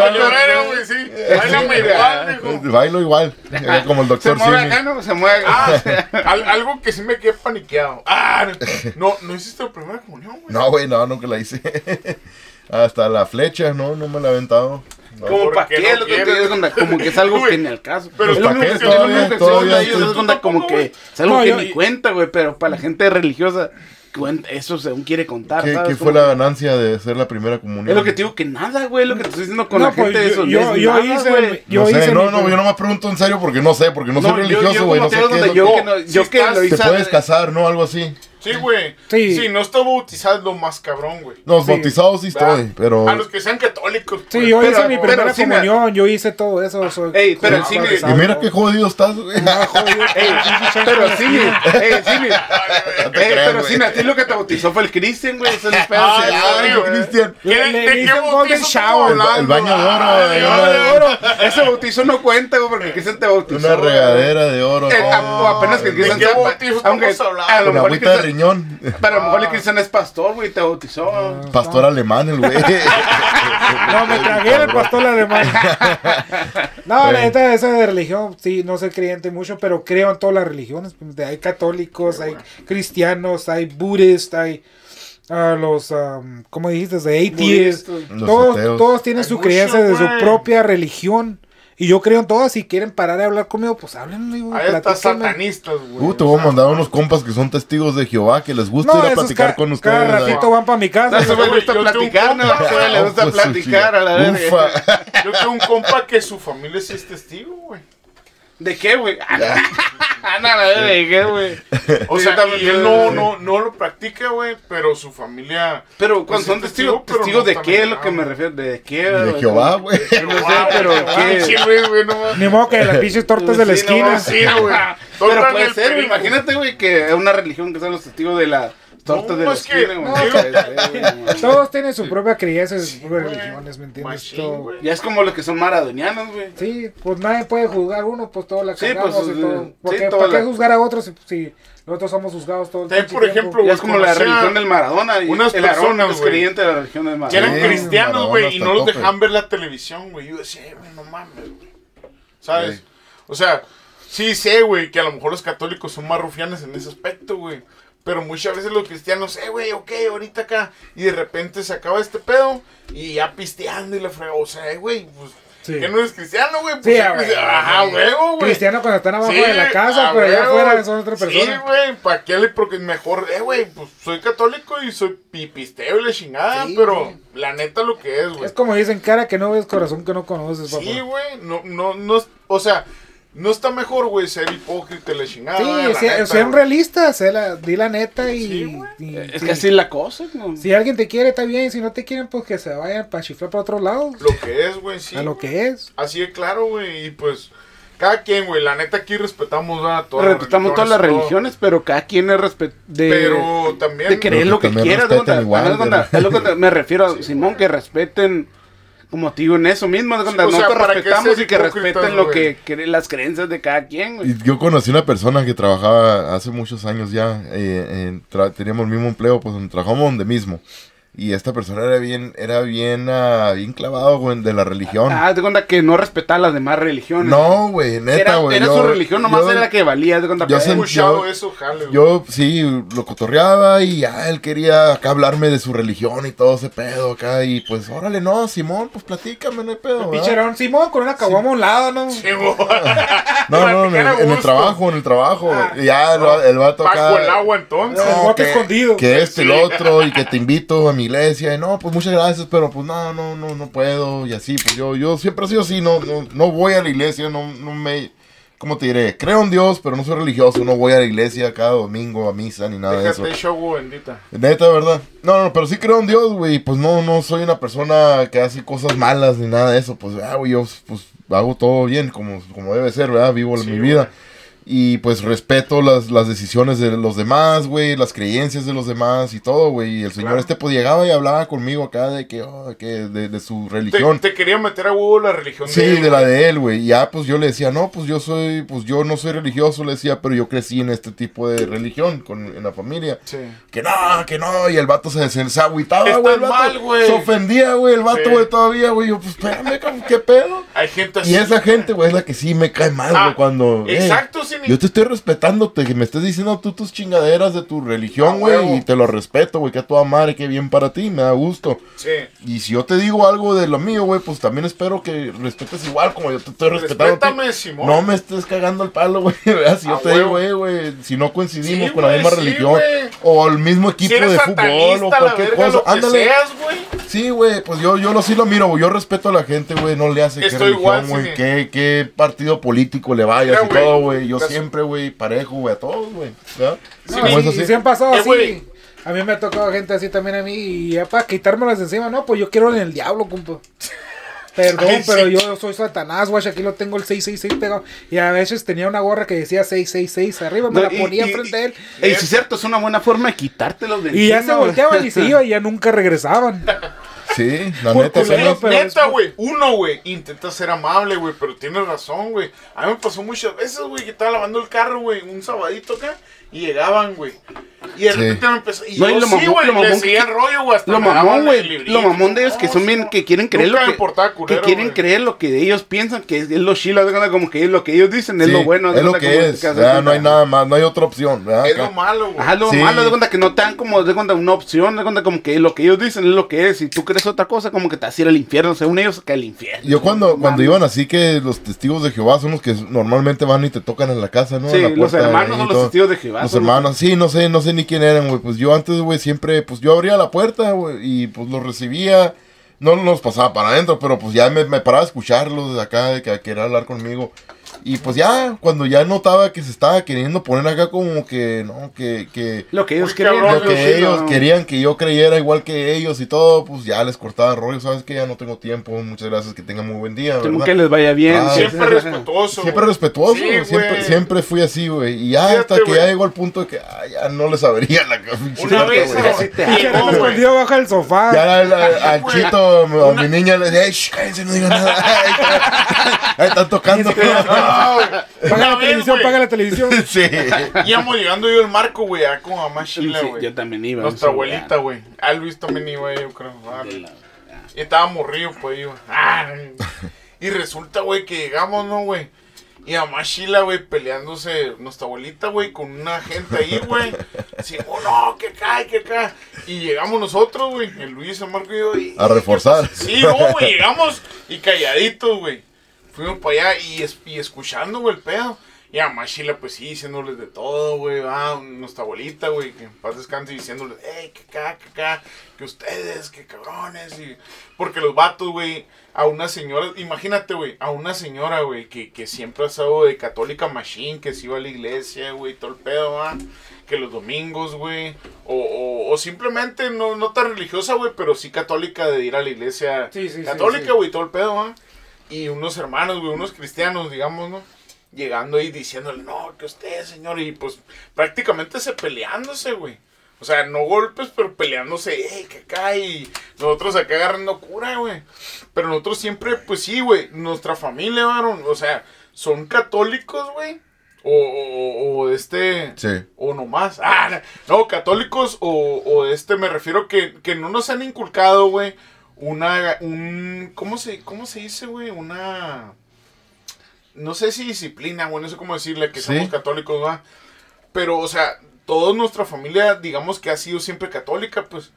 se. Bailame igual, mijo. Bailo igual, eh, como el se doctor mueve Simi. acá, ¿no? Se mueve. Ah, al- algo que sí me quedé paniqueado. Ah, no, no hiciste la primera comunión, güey. No, güey, no, nunca la hice. Hasta la flecha, no, no me la he aventado. No. Como ¿Por para qué no que te onda, como que es algo que ni al caso. pero es lo ¿para único que- Todavía- como que es algo No, que yo- ni cuenta, güey, pero para la gente religiosa eso según quiere contar, ¿Qué, ¿sabes? qué fue la ganancia de hacer la primera comunión? Es lo que te digo que nada, güey, lo que te estoy diciendo con No, la gente pues, de eso. yo- no yo nada, hice- güey. yo no sé, hice no, no, yo no me pregunto en serio porque no sé, porque no soy No, yo- religioso, yo güey, como no te sé qué es lo yo que- no- Si yo que lo Te hice. puedes casar, ¿no? Algo así. Sí, güey. Sí. Sí, no estoy bautizado es lo más cabrón, güey. Los Sí. bautizados sí ¿Verdad? estoy, pero... A los que sean católicos. Sí, pues. yo Pero- hice mi pero primera sí me- comunión, yo hice todo eso. Soy, Ey, pero me- bautizado, Y mira qué jodido estás, güey. Ah, Ey, pero esquina. ey, te Ey, pero sí, a ti lo que te bautizó fue el Cristian, güey. Eso es el pedo. Ah. Cristian. ¿Qué- Le- le ¿De qué bautizo? El baño de oro, Ah. Ese bautizo no cuenta, güey, porque el Cristian te bautizó. Una regadera de oro. Eh, no, a- o apenas que el ¿De Cristian qué sepa- bautizo aunque a lo mejor riñón. pero a lo mejor el Cristian es pastor, güey, te bautizó. Pastor alemán, el güey. No, me tragué el pastor alemán. No, la neta, esa de religión, sí, no soy creyente mucho, pero creo en todas las religiones. Hay católicos, hay cristianos, hay budistas, hay ah, los, am, ¿cómo dijiste? De. Los Todos, todos tienen su creencia de su propia religión. Y yo creo en todas. Si quieren parar de hablar conmigo, pues háblenme. güey, Ahí están satanistas, güey. Uh, te voy a mandar unos compas que son testigos de Jehová que les gusta No, ir a platicar ca- con Cada ustedes. ratito van para mi No, casa. le güey, gusta yo tengo un platicar, ¿no? le Ah, gusta pues, su platicar a la verga. Yo tengo un compa que su familia sí es testigo, güey. ¿De qué, güey? Ah, verga, ¿de qué, güey? O sea, también- y él no, no, no lo practica, güey, pero su familia... Pero Pues cuando son es testigos, testigos no de qué es lo que me refiero, de qué, De? Jehová, güey. No sé, pero Sí, qué. Ni modo que las pinches tortas de la esquina. Sí, güey. Pero puede ser, imagínate, güey, que es una religión que son los testigos de la tortas No, de la es que- esquina, güey. no, Puede ser, güey. Todos tienen su propia creencia, sus propias religiones, ¿me entiendes? Machín, Todo- güey. Ya es como los que son maradonianos, güey. Sí, pues nadie puede juzgar a uno, pues todo la Sí, cagamos pues, y todo. sí, ¿Por, qué, toda por qué la- juzgar a otros si, si nosotros somos juzgados todo el También, pinche por tiempo? ejemplo, Ya es como la conocía religión del Maradona. Y unas el Aarón personas, es güey, creyente de la religión del que Maradona. eran Sí, cristianos, Maradona güey, y no los tope. dejaban ver la televisión, güey. Yo decía, "Eh, güey, no mames, güey. ¿Sabes? Sí. O sea, sí sé, güey, que a lo mejor los católicos son más rufianes en ese aspecto, güey. Pero muchas veces los cristianos, eh, güey, ok, ahorita acá. Y de repente se acaba este pedo y ya pisteando y le frega. O sea, eh, güey, pues, Sí. que no eres cristiano, güey. Pues, Sí, sí, pues, huevo, ajá, sí. huevo, güey. Cristiano cuando están abajo Sí, de la casa, pero allá afuera son otra Sí, persona. güey, ¿para qué le? Porque mejor, eh, güey, pues soy católico y soy pipisteo y la chingada, Sí, pero güey. la neta lo que es, güey. es como dicen, cara que no ves, corazón que no conoces, papá. Sí, güey, no, no, no, o sea, no está mejor, güey, ser hipócrita y la chingada. Sí, la sea- neta, sean güey. realistas, sé la- di la neta y... Sí, güey. y- Es sí. que así es la cosa, ¿no? Si alguien te quiere, está bien. Si no te quieren, pues que se vayan para chiflar para otro lado. Lo que es, güey, sí. a lo que es. Así de claro, güey, y pues, cada quien, güey, la neta aquí respetamos a todas Respetamos todas las religiones, pero cada quien es respe- de, Pero también... de creer Pero lo que quiera. Es me refiero a Simón, que respeten, como te digo, en eso mismo. ¿no? Sí, o Nosotros sea, ¿para qué respetamos y que respeten lo que cre- las creencias de cada quien. güey. Y Yo conocí una persona que trabajaba hace muchos años ya, eh, teníamos el mismo empleo, pues trabajamos donde mismo. Y esta persona era bien, era bien, ah, bien clavado, güey, de la religión. Ah, te cuenta que no respetaba las demás religiones. no, güey, neta, era, güey. era yo- su religión, nomás yo- era la que valía. Te cuenta, yo escuchado yo- eso, jale, güey. Yo sí, lo cotorreaba y ya él quería acá hablarme de su religión y todo ese pedo acá. Y pues, órale, no, Simón, pues platícame, no hay pedo. ¿verdad? Picherón Simón con una caguama a un lado, ¿no? Güey. No, no, en el, en el trabajo, en el trabajo. Ah, ya el, va- el vato acá. Bajo el agua, entonces. El bote escondido. Que esto y Sí. lo otro, y que te invito a mi mi iglesia, y no, pues muchas gracias, pero pues no, no, no, no puedo, y así, pues yo, yo siempre he sido así, no, no, no voy a la iglesia, no, no me, ¿cómo te diré? Creo en Dios, pero no soy religioso, no voy a la iglesia cada domingo a misa ni nada de eso. Déjate show, bendita. Neta, ¿verdad? No, no, pero sí creo en Dios, güey. Pues no, no soy una persona que hace cosas malas ni nada de eso. Pues, ah, güey, yo pues hago todo bien como, como debe ser, ¿verdad? Vivo Sí, mi güey. Y pues respeto las, las decisiones de los demás, güey, las creencias de los demás y todo, güey. Y el señor Claro. este pues llegaba y hablaba conmigo acá de que, oh, que de, de su religión. te quería meter a huevo la religión Sí, él, de la de él, güey. Y Ya, pues yo le decía, no, pues yo soy, pues yo no soy religioso, le decía, pero yo crecí en este tipo de religión, con, en la familia. Sí. Que no, que no, y el vato se, se, se agüitaba, güey. mal, güey. Se ofendía, güey, el vato, Sí. güey, todavía, güey. Yo, pues espérame, qué pedo. Hay gente así. Y esa gente, güey, es la que sí me cae mal, Ah, güey, cuando. eh, Exacto, yo te estoy respetándote, que me estés diciendo tú tus chingaderas de tu Ah, religión, huevo. güey, y te lo respeto, güey, que a toda madre, que bien para ti, me da gusto. Sí. Y si yo te digo algo de lo mío, güey, pues también espero que respetes igual como yo te estoy respetando. Respétame, Simón. No me estés cagando el palo, güey. Si yo A te digo, eh, güey, si no coincidimos Sí, con la misma sí, religión o el mismo equipo Si de fútbol o cualquier verga, cosa, que ándale. seas. Sí, güey, pues yo, yo lo sí lo miro, güey. Yo respeto a la gente, güey. No le hace igual, religión, güey. Qué, qué partido político le vayas y todo, güey. Yo las- siempre, güey, parejo, güey, a todos, güey. ¿verdad? Sí, Como y, y así. sí han pasado Eh, así. güey. A mí me ha tocado gente así también a mí. Y ya para quitármelas encima, no, pues yo quiero en el diablo, compa. Perdón, Ay, pero sí. yo soy Satanás, güey. Aquí lo tengo el 666 pegado. Y a veces tenía una gorra que decía 666 arriba, me No, la y- ponía y- enfrente de él. Y si es cierto, es una buena forma de quitártelos de Y ya se encima, volteaban y se iban y ya nunca regresaban. Sí, la Por neta, culero, pero Neta, güey. Uno, güey, intenta ser amable, güey, pero tienes razón, güey. A mí me pasó muchas veces, güey, que estaba lavando el carro, güey, un sabadito acá, y llegaban, güey. Y de Sí. repente me empezó. Y No, y yo lo sí, mamón- güey, lo mamón que- el rollo, güey. Lo mamón, el güey. Lo mamón de ellos que son bien, que quieren creer lo que, quieren güey. creer lo que ellos piensan que es, es lo chilo, haz de cuenta, como que es lo que ellos dicen, es sí, lo bueno. es lo que como es. que de ¿verdad? cuenta. No hay nada más, no hay otra opción. ¿verdad? Es lo malo, güey. Ajá, lo Sí. malo, de cuenta que no te dan como, de cuenta, una opción, de cuenta como que lo que ellos dicen es lo que es, y tú crees otra cosa, como que te vas a ir al infierno, según ellos, que al infierno. Yo cuando, cuando iban así que los testigos de Jehová son los que normalmente van y te tocan en la casa, ¿no? Sí, los hermanos son y los testigos de Jehová. Los hermanos, sí, no sé, no sé ni quién eran, güey. Pues yo antes, güey, siempre, pues yo abría la puerta, güey, y pues los recibía. No los pasaba para adentro, pero pues ya me, me paraba a escucharlos desde acá, de que quería hablar conmigo. Y pues ya, cuando ya notaba que se estaba queriendo poner acá como que, no, que, que Lo que ellos creen. cabrón, lo que sí, ellos no. querían que yo creyera igual que ellos y todo, pues ya les cortaba rollo, sabes que ya no tengo tiempo, muchas gracias, que tengan muy buen día, ¿verdad? que les vaya bien. Ah, Siempre sí, respetuoso. Siempre respetuoso, Sí, siempre, siempre fui así, güey. Y ya hasta que ya llegó el punto de que ah, ya no les abría la Una vez, bajo el sofá. Ya al, al- al chito, a mi niña le decía, "Shh, cállense, no digan nada. Ahí están tocando. No. Paga la televisión, paga la televisión. sí. Íbamos llegando yo al marco, güey, a con mamá Sí, güey. yo también iba. Nuestra abuelita, güey. Ah, Luis también iba, yo creo. Ah, Y estaba morrido, pues, iba. Ay. Y resulta, güey, que llegamos, ¿no, güey? Y mamá Sheila, güey, peleándose, nuestra abuelita, güey, con una gente ahí, güey. Así, oh, no, que cae, que cae. Y llegamos nosotros, güey, el Luis, el Marco y yo. y- A reforzar. Sí, no, güey, llegamos y calladitos, güey. Fuimos para allá y, es- y escuchando, güey, el pedo. Y a mamá Sheila, pues sí, diciéndoles de todo, güey. Ah, nuestra abuelita, güey, que en paz descanse, diciéndoles, hey, que acá, que acá, que ustedes, que cabrones. Y... Porque los vatos, güey, a una señora, imagínate, güey, a una señora, güey, que, que siempre ha estado de católica machine, que se iba a la iglesia, güey, todo el pedo, ¿va? Que los domingos, güey, o, o, o simplemente no, no tan religiosa, güey, pero sí católica de ir a la iglesia Sí, sí, sí, católica, sí. güey, todo el pedo, ¿va? Y unos hermanos, güey, unos cristianos, digamos, ¿no? Llegando ahí diciéndole, no, que usted, señor, y pues prácticamente se peleándose, güey. O sea, no golpes, pero peleándose, hey, que acá, y nosotros acá agarrando cura, güey. Pero nosotros siempre, pues sí, güey, nuestra familia, varón, o sea, son católicos, güey. O, o, o este, Sí. o nomás. Ah, no, católicos o, o este, me refiero que, que no nos han inculcado, güey, una, un, ¿cómo se, cómo se dice, güey? Una, no sé si disciplina, güey, no sé cómo decirle que Sí. somos católicos, va. Pero, o sea, toda nuestra familia, digamos que ha sido siempre católica, pues.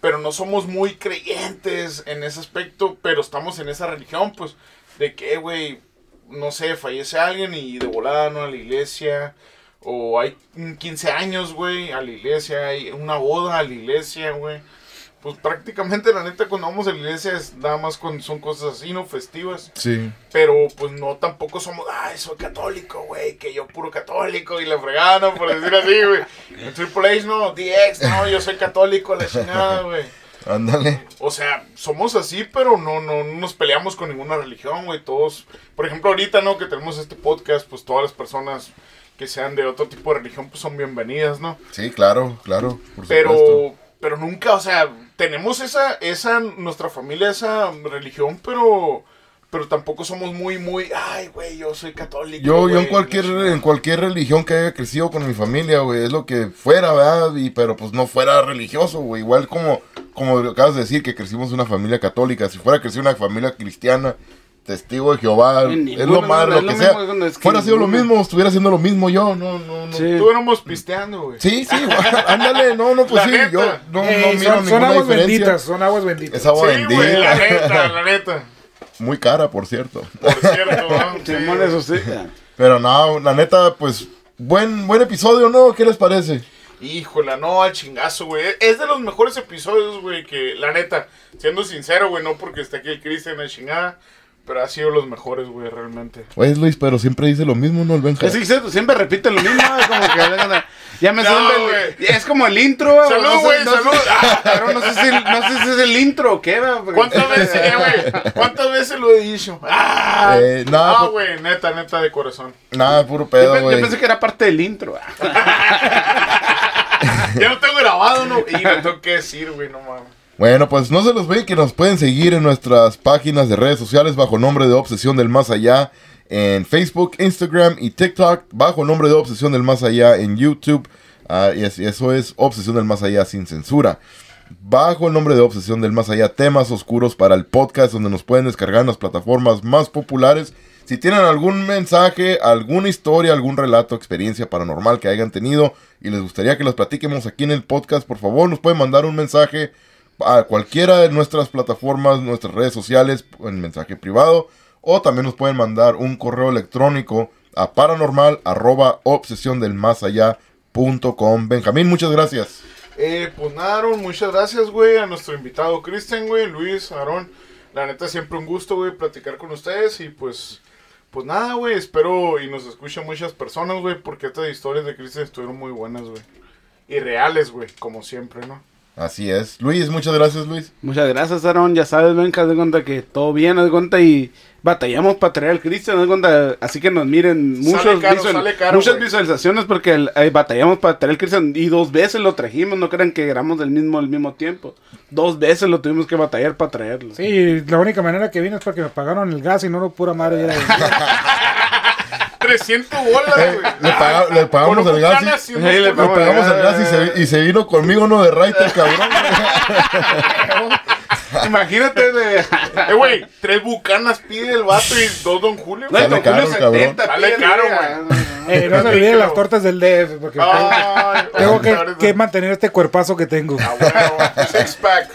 Pero no somos muy creyentes en ese aspecto, pero estamos en esa religión, pues. De que, güey, no sé, fallece alguien y de volada no a la iglesia. O hay un 15 años, güey, a la iglesia. Hay una boda a la iglesia, güey. Pues prácticamente la neta cuando vamos a la iglesia es nada más cuando son cosas así, ¿no? Festivas. Sí. Pero pues no tampoco somos, ay, soy católico, güey, que yo puro católico y la fregada, ¿no? por decir así, güey. En Triple H, no, DX, no, yo soy católico, la chingada, güey. Ándale. O sea, somos así, pero no, no, no nos peleamos con ninguna religión, güey. Todos, por ejemplo, ahorita, ¿no? Que tenemos este podcast, pues todas las personas que sean de otro tipo de religión, pues son bienvenidas, ¿no? Sí, claro, claro. Por Pero, supuesto. pero nunca, o sea, tenemos esa, esa, nuestra familia, esa religión, pero, pero tampoco somos muy, muy, ay, güey, yo soy católico. Yo, yo en cualquier, chingada". en cualquier religión que haya crecido con mi familia, güey, es lo que fuera, ¿verdad? Y, pero pues no fuera religioso, güey. Igual como, como acabas de decir, que crecimos una familia católica. Si fuera crecido una familia cristiana, testigo de Jehová, En es lo más, no, lo que sea. mismo, es que fuera sido lo mismo, estuviera haciendo lo mismo yo, no, no, no. Sí. Estuviéramos pisteando, güey. Sí, sí, güey, ándale, no, no, pues La sí, neta. yo no, Ey, no miro son, son ninguna aguas diferencia. benditas, son aguas benditas. Es agua Sí, güey, la bendita, neta, la neta. muy cara, por cierto. Por cierto, eso sí. Pero no, la neta, pues, buen, buen episodio, ¿no? ¿Qué les parece? Híjola, no, al chingazo, güey. Es de los mejores episodios, güey, que la neta, siendo sincero, güey, no porque esté aquí el Cristian la chingada, pero ha sido los mejores, güey, realmente. Pues Luis, pero siempre dice lo mismo, ¿no? El Benja. Es que siempre- repite lo mismo, es como que ya me No, güey. es como el intro. Salud, no sé- güey, no sé- salud. Pero no sé si no sé si es el intro o qué, ¿Cuántas veces, eh, güey? ¿Cuántas veces lo he dicho? ¡Ah! Eh, no, no, pues- güey, neta, neta, de corazón. Nada, puro pedo, pe- yo güey. pensé que era parte del intro. Ya lo tengo grabado, ¿no? Y lo tengo que decir, güey, no mames. Bueno, pues no se los ve que nos pueden seguir en nuestras páginas de redes sociales bajo nombre de Obsesión del Más Allá en Facebook, Instagram y TikTok, bajo el nombre de Obsesión del Más Allá en YouTube. Ah, y eso es Obsesión del Más Allá sin censura. Bajo el nombre de Obsesión del Más Allá, temas oscuros para el podcast donde nos pueden descargar en las plataformas más populares. Si tienen algún mensaje, alguna historia, algún relato, experiencia paranormal que hayan tenido y les gustaría que los platiquemos aquí en el podcast, por favor nos pueden mandar un mensaje a cualquiera de nuestras plataformas, nuestras redes sociales, en mensaje privado, o también nos pueden mandar un correo electrónico a paranormal arroba allá punto com. Benjamín, muchas gracias. Eh, pues nada, muchas gracias, güey, a nuestro invitado Cristian, güey, Luis, Aaron. La neta, siempre un gusto, güey, platicar con ustedes y pues, pues nada, güey, espero y nos escuchen muchas personas, güey, porque estas historias de Cristian estuvieron muy buenas, güey. Y reales, güey, como siempre, ¿no? Así es. Luis, muchas gracias, Luis. Muchas gracias, Aaron. Ya sabes, ven, haz de cuenta que todo bien, haz de cuenta y batallamos para traer al Cristian, haz de cuenta. Así que nos miren muchos Sale caro, visual- sale caro, muchas visualizaciones porque el- eh, batallamos para traer al Cristian y dos veces lo trajimos. No crean que grabamos del mismo al mismo tiempo. Dos veces lo tuvimos que batallar para traerlo. Sí, la única manera que vine es porque me pagaron el gas y no lo pura madre. Era 300 bolas, Eh, güey. le, paga- le pagamos el gas. Y- le pagamos el gas y se, y se vino conmigo uno de Raiter, cabrón. Imagínate de. Eh, güey, tres bucanas pide el vato y dos Don Julio. No, Don caro, Julio cabrón. 70, Sale pide, caro, güey. Eh, no se olviden las tortas del DF porque Ay, tengo que mantener este cuerpazo que tengo. Ah, bueno, six pack.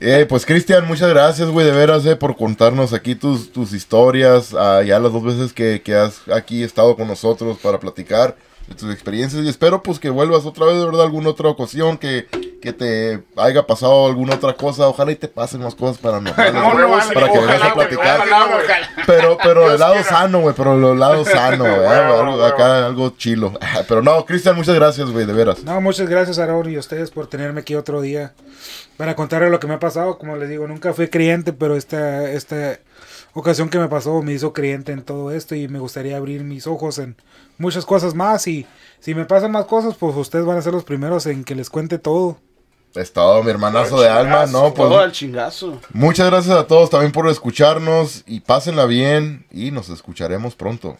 Eh, pues Cristian, muchas gracias, güey, de veras, eh, por contarnos aquí tus, tus historias. ah, ya las dos veces que, que has aquí estado con nosotros para platicar de tus experiencias. Y espero pues que vuelvas otra vez, de verdad, alguna otra ocasión que, que te haya pasado alguna otra cosa. Ojalá y te pasen más cosas paranormales. No, para que vengas a platicar. Pero, pero el lado quiera. sano, güey, pero el lado sano, algo- acá algo chilo. Pero no, Cristian, muchas gracias, güey, de veras. No, muchas gracias Aaron y a ustedes por tenerme aquí otro día para contarles lo que me ha pasado. Como les digo, nunca fui creyente, pero esta, esta ocasión que me pasó me hizo creyente en todo esto y me gustaría abrir mis ojos en muchas cosas más. Y si me pasan más cosas, pues ustedes van a ser los primeros en que les cuente todo. Es todo, mi hermanazo de alma, no, pues Todo al chingazo. Muchas gracias a todos también por escucharnos y pásenla bien y nos escucharemos pronto.